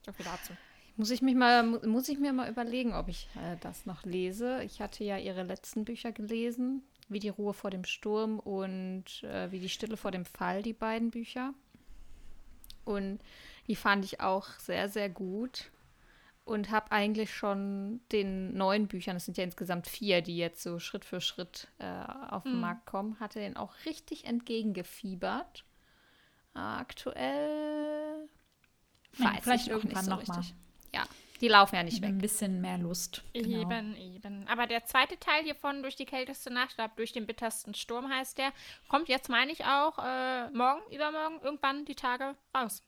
so viel dazu. Muss ich, mich mal, muss ich mir mal überlegen, ob ich äh, das noch lese. Ich hatte ja ihre letzten Bücher gelesen wie die Ruhe vor dem Sturm und äh, Wie die Stille vor dem Fall, die beiden Bücher. Und die fand ich auch sehr, sehr gut. Und habe eigentlich schon den neuen Büchern, es sind ja insgesamt vier, die jetzt so Schritt für Schritt äh, auf den mhm. Markt kommen, hatte den auch richtig entgegengefiebert. Aktuell weiß vielleicht ich irgendwann noch, nicht so noch richtig. Mal. Ja, die laufen ja nicht weg. Ein bisschen mehr Lust. Genau. Eben, eben. Aber der zweite Teil hiervon, durch die kälteste Nacht, glaube durch den bittersten Sturm heißt der, kommt jetzt, meine ich, auch äh, morgen, übermorgen, irgendwann die Tage raus.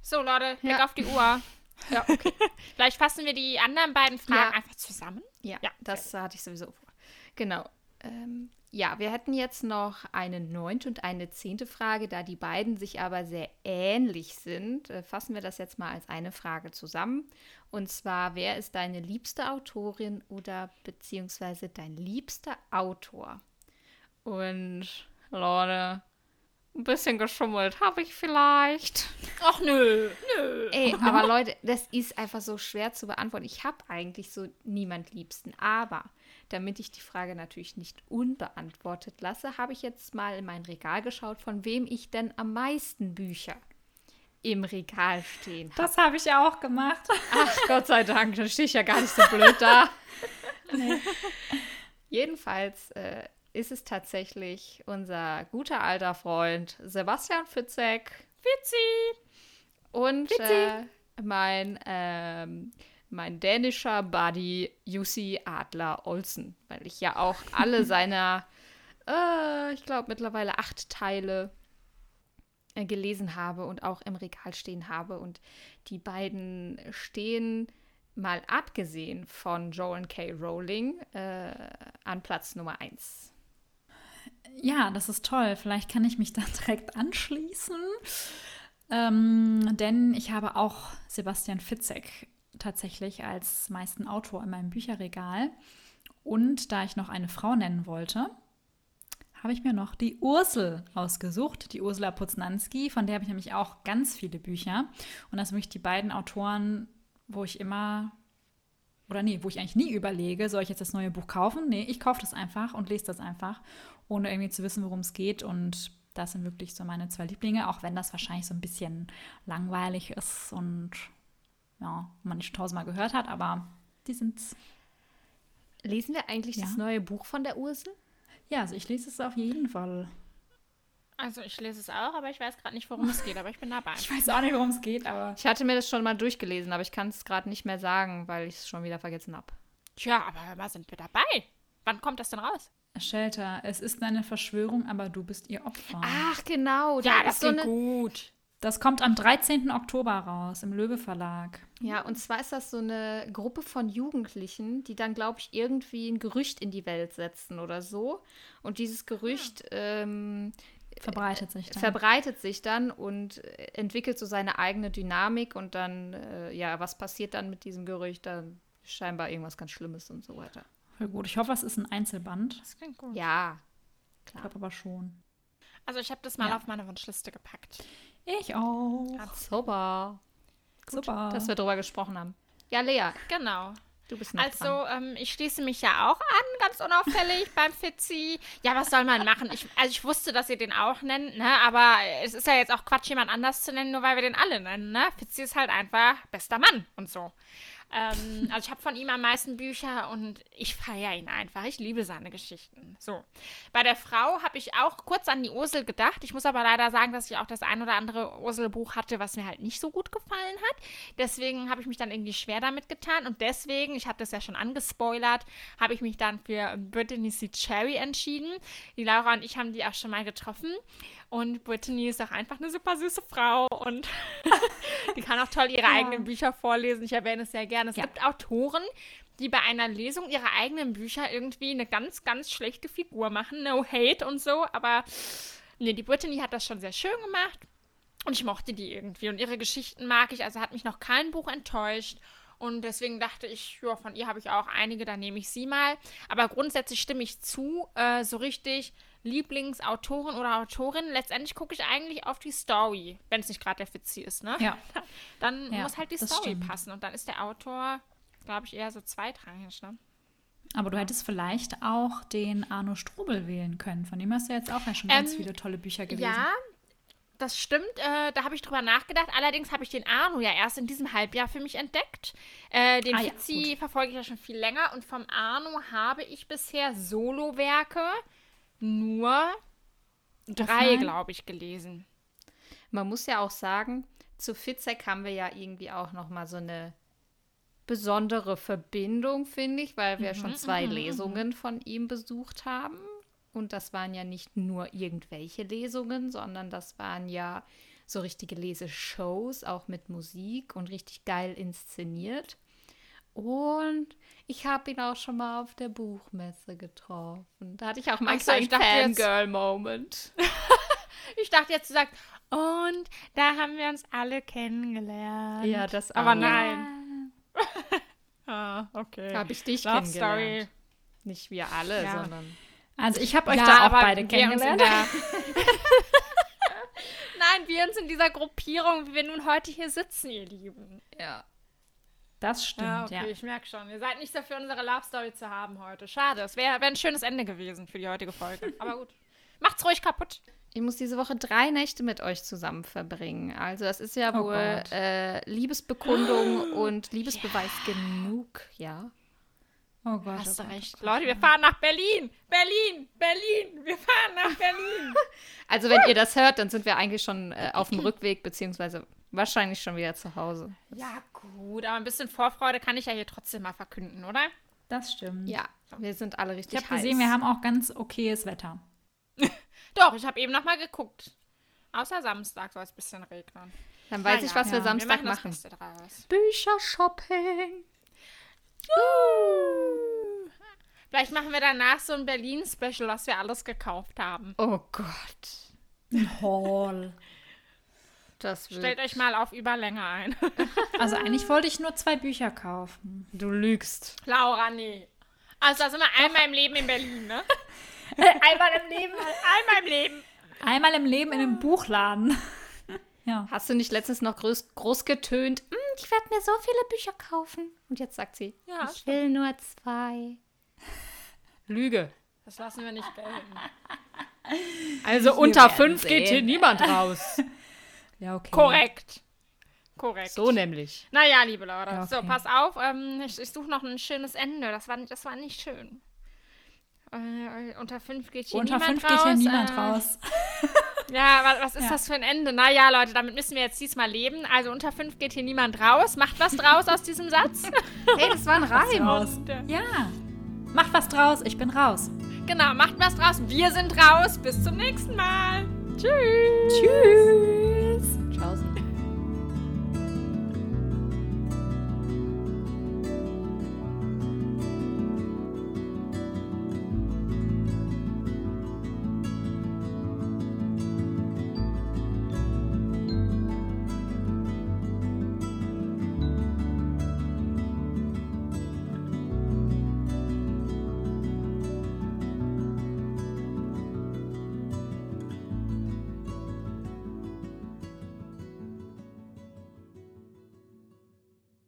So, Leute, Blick ja. auf die Uhr. Ja, okay. Vielleicht fassen wir die anderen beiden Fragen ja. einfach zusammen. Ja, ja das hatte ich sowieso vor. Genau. Ähm, ja, wir hätten jetzt noch eine neunte und eine zehnte Frage, da die beiden sich aber sehr ähnlich sind. Äh, fassen wir das jetzt mal als eine Frage zusammen. Und zwar, wer ist deine liebste Autorin oder beziehungsweise dein liebster Autor? Und Leute, ein bisschen geschummelt habe ich vielleicht. Ach nö, nö. Ey, aber Leute, das ist einfach so schwer zu beantworten. Ich habe eigentlich so niemand Liebsten, aber damit ich die Frage natürlich nicht unbeantwortet lasse, habe ich jetzt mal in mein Regal geschaut, von wem ich denn am meisten Bücher im Regal stehen habe. Das habe ich auch gemacht. Ach, Gott sei Dank, dann stehe ich ja gar nicht so blöd da. Nee. Jedenfalls äh, ist es tatsächlich unser guter alter Freund Sebastian Fitzek. Fitzi! Und Äh, mein ähm, mein dänischer Buddy Jussi Adler Olsen, weil ich ja auch alle seiner, äh, ich glaube mittlerweile acht Teile äh, gelesen habe und auch im Regal stehen habe. Und die beiden stehen, mal abgesehen von Joan K. Rowling, äh, an Platz Nummer eins. Ja, das ist toll. Vielleicht kann ich mich da direkt anschließen. Ähm, denn ich habe auch Sebastian Fitzek tatsächlich als meisten Autor in meinem Bücherregal. Und da ich noch eine Frau nennen wollte, habe ich mir noch die Ursel ausgesucht, die Ursula Poznanski, von der habe ich nämlich auch ganz viele Bücher. Und das sind wirklich die beiden Autoren, wo ich immer, oder nee, wo ich eigentlich nie überlege, soll ich jetzt das neue Buch kaufen? Nee, ich kaufe das einfach und lese das einfach, ohne irgendwie zu wissen, worum es geht. Und das sind wirklich so meine zwei Lieblinge, auch wenn das wahrscheinlich so ein bisschen langweilig ist und ja, man nicht tausendmal gehört hat, aber die sind's. Lesen wir eigentlich ja. das neue Buch von der Ursel? Ja, also ich lese es auf jeden Fall. Also ich lese es auch, aber ich weiß gerade nicht, worum es geht, aber ich bin dabei. Ich weiß auch nicht, worum es geht, aber. Ich hatte mir das schon mal durchgelesen, aber ich kann es gerade nicht mehr sagen, weil ich es schon wieder vergessen habe. Tja, aber hör mal, sind wir dabei? Wann kommt das denn raus? Shelter, es ist eine Verschwörung, aber du bist ihr Opfer. Ach, genau. Ja, ist das so klingt eine, gut. Das kommt am 13. Oktober raus im Löwe Verlag. Ja, und zwar ist das so eine Gruppe von Jugendlichen, die dann, glaube ich, irgendwie ein Gerücht in die Welt setzen oder so. Und dieses Gerücht ähm, Verbreitet sich dann. verbreitet sich dann und äh, entwickelt so seine eigene Dynamik und dann, äh, ja, was passiert dann mit diesem Gerücht? Dann scheinbar irgendwas ganz Schlimmes und so weiter. Voll gut. Ich hoffe, es ist ein Einzelband. Das klingt gut. Ja, Ich glaube aber schon. Also ich habe das mal Ja. auf meine Wunschliste gepackt. Ich auch. super. Gut, Super. dass wir drüber gesprochen haben. Ja, Lea, Genau. du bist noch. Also, ähm, ich schließe mich ja auch an, ganz unauffällig beim Fitzi. Ja, was soll man machen? Ich, also, ich wusste, dass ihr den auch nennt, ne? Aber es ist ja jetzt auch Quatsch, jemand anders zu nennen, nur weil wir den alle nennen, ne? Fitzi ist halt einfach bester Mann und so. Ähm, also, ich habe von ihm am meisten Bücher und ich feiere ihn einfach. Ich liebe seine Geschichten. So. Bei der Frau habe ich auch kurz an die Ursel gedacht. Ich muss aber leider sagen, dass ich auch das ein oder andere Ursel-Buch hatte, was mir halt nicht so gut gefallen hat. Deswegen habe ich mich dann irgendwie schwer damit getan. Und deswegen, ich habe das ja schon angespoilert, habe ich mich dann für Brittany C. Cherry entschieden. Die Laura und ich haben die auch schon mal getroffen. Und Brittany ist auch einfach eine super süße Frau und die kann auch toll ihre eigenen Bücher vorlesen. Ich erwähne es sehr gerne. Es Ja. gibt Autoren, die bei einer Lesung ihrer eigenen Bücher irgendwie eine ganz, ganz schlechte Figur machen. No hate und so, aber nee, die Brittany hat das schon sehr schön gemacht. Und ich mochte die irgendwie. Und ihre Geschichten mag ich. Also hat mich noch kein Buch enttäuscht. Und deswegen dachte ich, ja, von ihr habe ich auch einige, dann nehme ich sie mal. Aber grundsätzlich stimme ich zu, äh, so richtig Lieblingsautorin oder Autorin. Letztendlich gucke ich eigentlich auf die Story, wenn es nicht gerade der Fitzi ist, ne? Ja. Dann Ja, muss halt die Story stimmt. passen. Und dann ist der Autor, glaube ich, eher so zweitrangig, ne? Aber du hättest vielleicht auch den Arno Strubel wählen können. Von dem hast du jetzt auch ja schon ganz Ähm, viele tolle Bücher gelesen. Ja, das stimmt. Äh, da habe ich drüber nachgedacht. Allerdings habe ich den Arno ja erst in diesem Halbjahr für mich entdeckt. Äh, den Ah ja, Fitzi verfolge ich ja schon viel länger. Und vom Arno habe ich bisher Solowerke nur drei, glaube ich, gelesen. Man muss ja auch sagen, zu Fitzek haben wir ja irgendwie auch noch mal so eine besondere Verbindung, finde ich, weil wir schon zwei Lesungen von ihm besucht haben. Und das waren ja nicht nur irgendwelche Lesungen, sondern das waren ja so richtige Leseshows, auch mit Musik und richtig geil inszeniert. Und ich habe ihn auch schon mal auf der Buchmesse getroffen. Da hatte ich auch meinen Ach so, ich kleinen dachte jetzt- Fangirl-Moment. Ich dachte jetzt, du sagst, und da haben wir uns alle kennengelernt. Ja, das Aber auch. nein. Ah, okay. Habe ich dich Love kennengelernt. Story. Nicht wir alle, Ja. sondern. Also ich habe euch Ja, da auch aber beide kennengelernt. Nein, wir uns in dieser Gruppierung, wie wir nun heute hier sitzen, ihr Lieben. Ja. Das stimmt, Ja, ja. okay, ich merke schon. Ihr seid nicht dafür, unsere Love Story zu haben heute. Schade. Es wäre wär ein schönes Ende gewesen für die heutige Folge. Aber gut. Macht's ruhig kaputt. Ich muss diese Woche drei Nächte mit euch zusammen verbringen. Also, das ist ja Oh wohl äh, Liebesbekundung und Liebesbeweis genug, ja. Oh Gott. Hast oh du Gott. recht. Leute, wir fahren nach Berlin. Berlin, Berlin. Wir fahren nach Berlin. Also, wenn ihr das hört, dann sind wir eigentlich schon äh, auf dem Rückweg, beziehungsweise wahrscheinlich schon wieder zu Hause. ja, gut. Aber ein bisschen Vorfreude kann ich ja hier trotzdem mal verkünden, oder? Das stimmt. Ja, wir sind alle richtig Ich habe heiß. gesehen, wir haben auch ganz okayes Wetter. Doch, ich habe eben noch mal geguckt. Außer Samstag soll es ein bisschen regnen. Dann weiß Na ich, ja, was wir ja. Samstag wir machen. machen. Draus. Bücher-Shopping. Vielleicht machen wir danach so ein Berlin-Special, was wir alles gekauft haben. Oh Gott. Ein Haul. Das. Stellt euch mal auf Überlänge ein. Also eigentlich wollte ich nur zwei Bücher kaufen. Du lügst. Laura, nee. Also da sind wir einmal im Leben in Berlin, ne? Einmal im Leben. Einmal im Leben. Einmal im Leben in einem Buchladen. Ja. Hast du nicht letztens noch groß, groß getönt? "Mm, ich werde mir so viele Bücher kaufen. Und jetzt sagt sie, Ja, ich will nur zwei. Lüge. Das lassen wir nicht gelten. Also unter werden fünf geht sehen. hier niemand raus. Ja, okay. Korrekt. Korrekt. so nämlich. Naja, liebe Leute. Ja, So, okay. pass auf. Ähm, ich ich suche noch ein schönes Ende. Das war, das war nicht schön. Äh, unter fünf geht hier Unter niemand fünf raus. geht hier niemand äh, raus. Ja, was, was ist Ja. das für ein Ende? Naja, Leute, damit müssen wir jetzt diesmal leben. Also unter fünf geht hier niemand raus. Macht was draus aus diesem Satz. Hey, das war ein Reim. Raus. Ja. Macht was draus, ich bin raus. genau, macht was draus. Wir sind raus. Bis zum nächsten Mal. Tschüss. Tschüss. 2000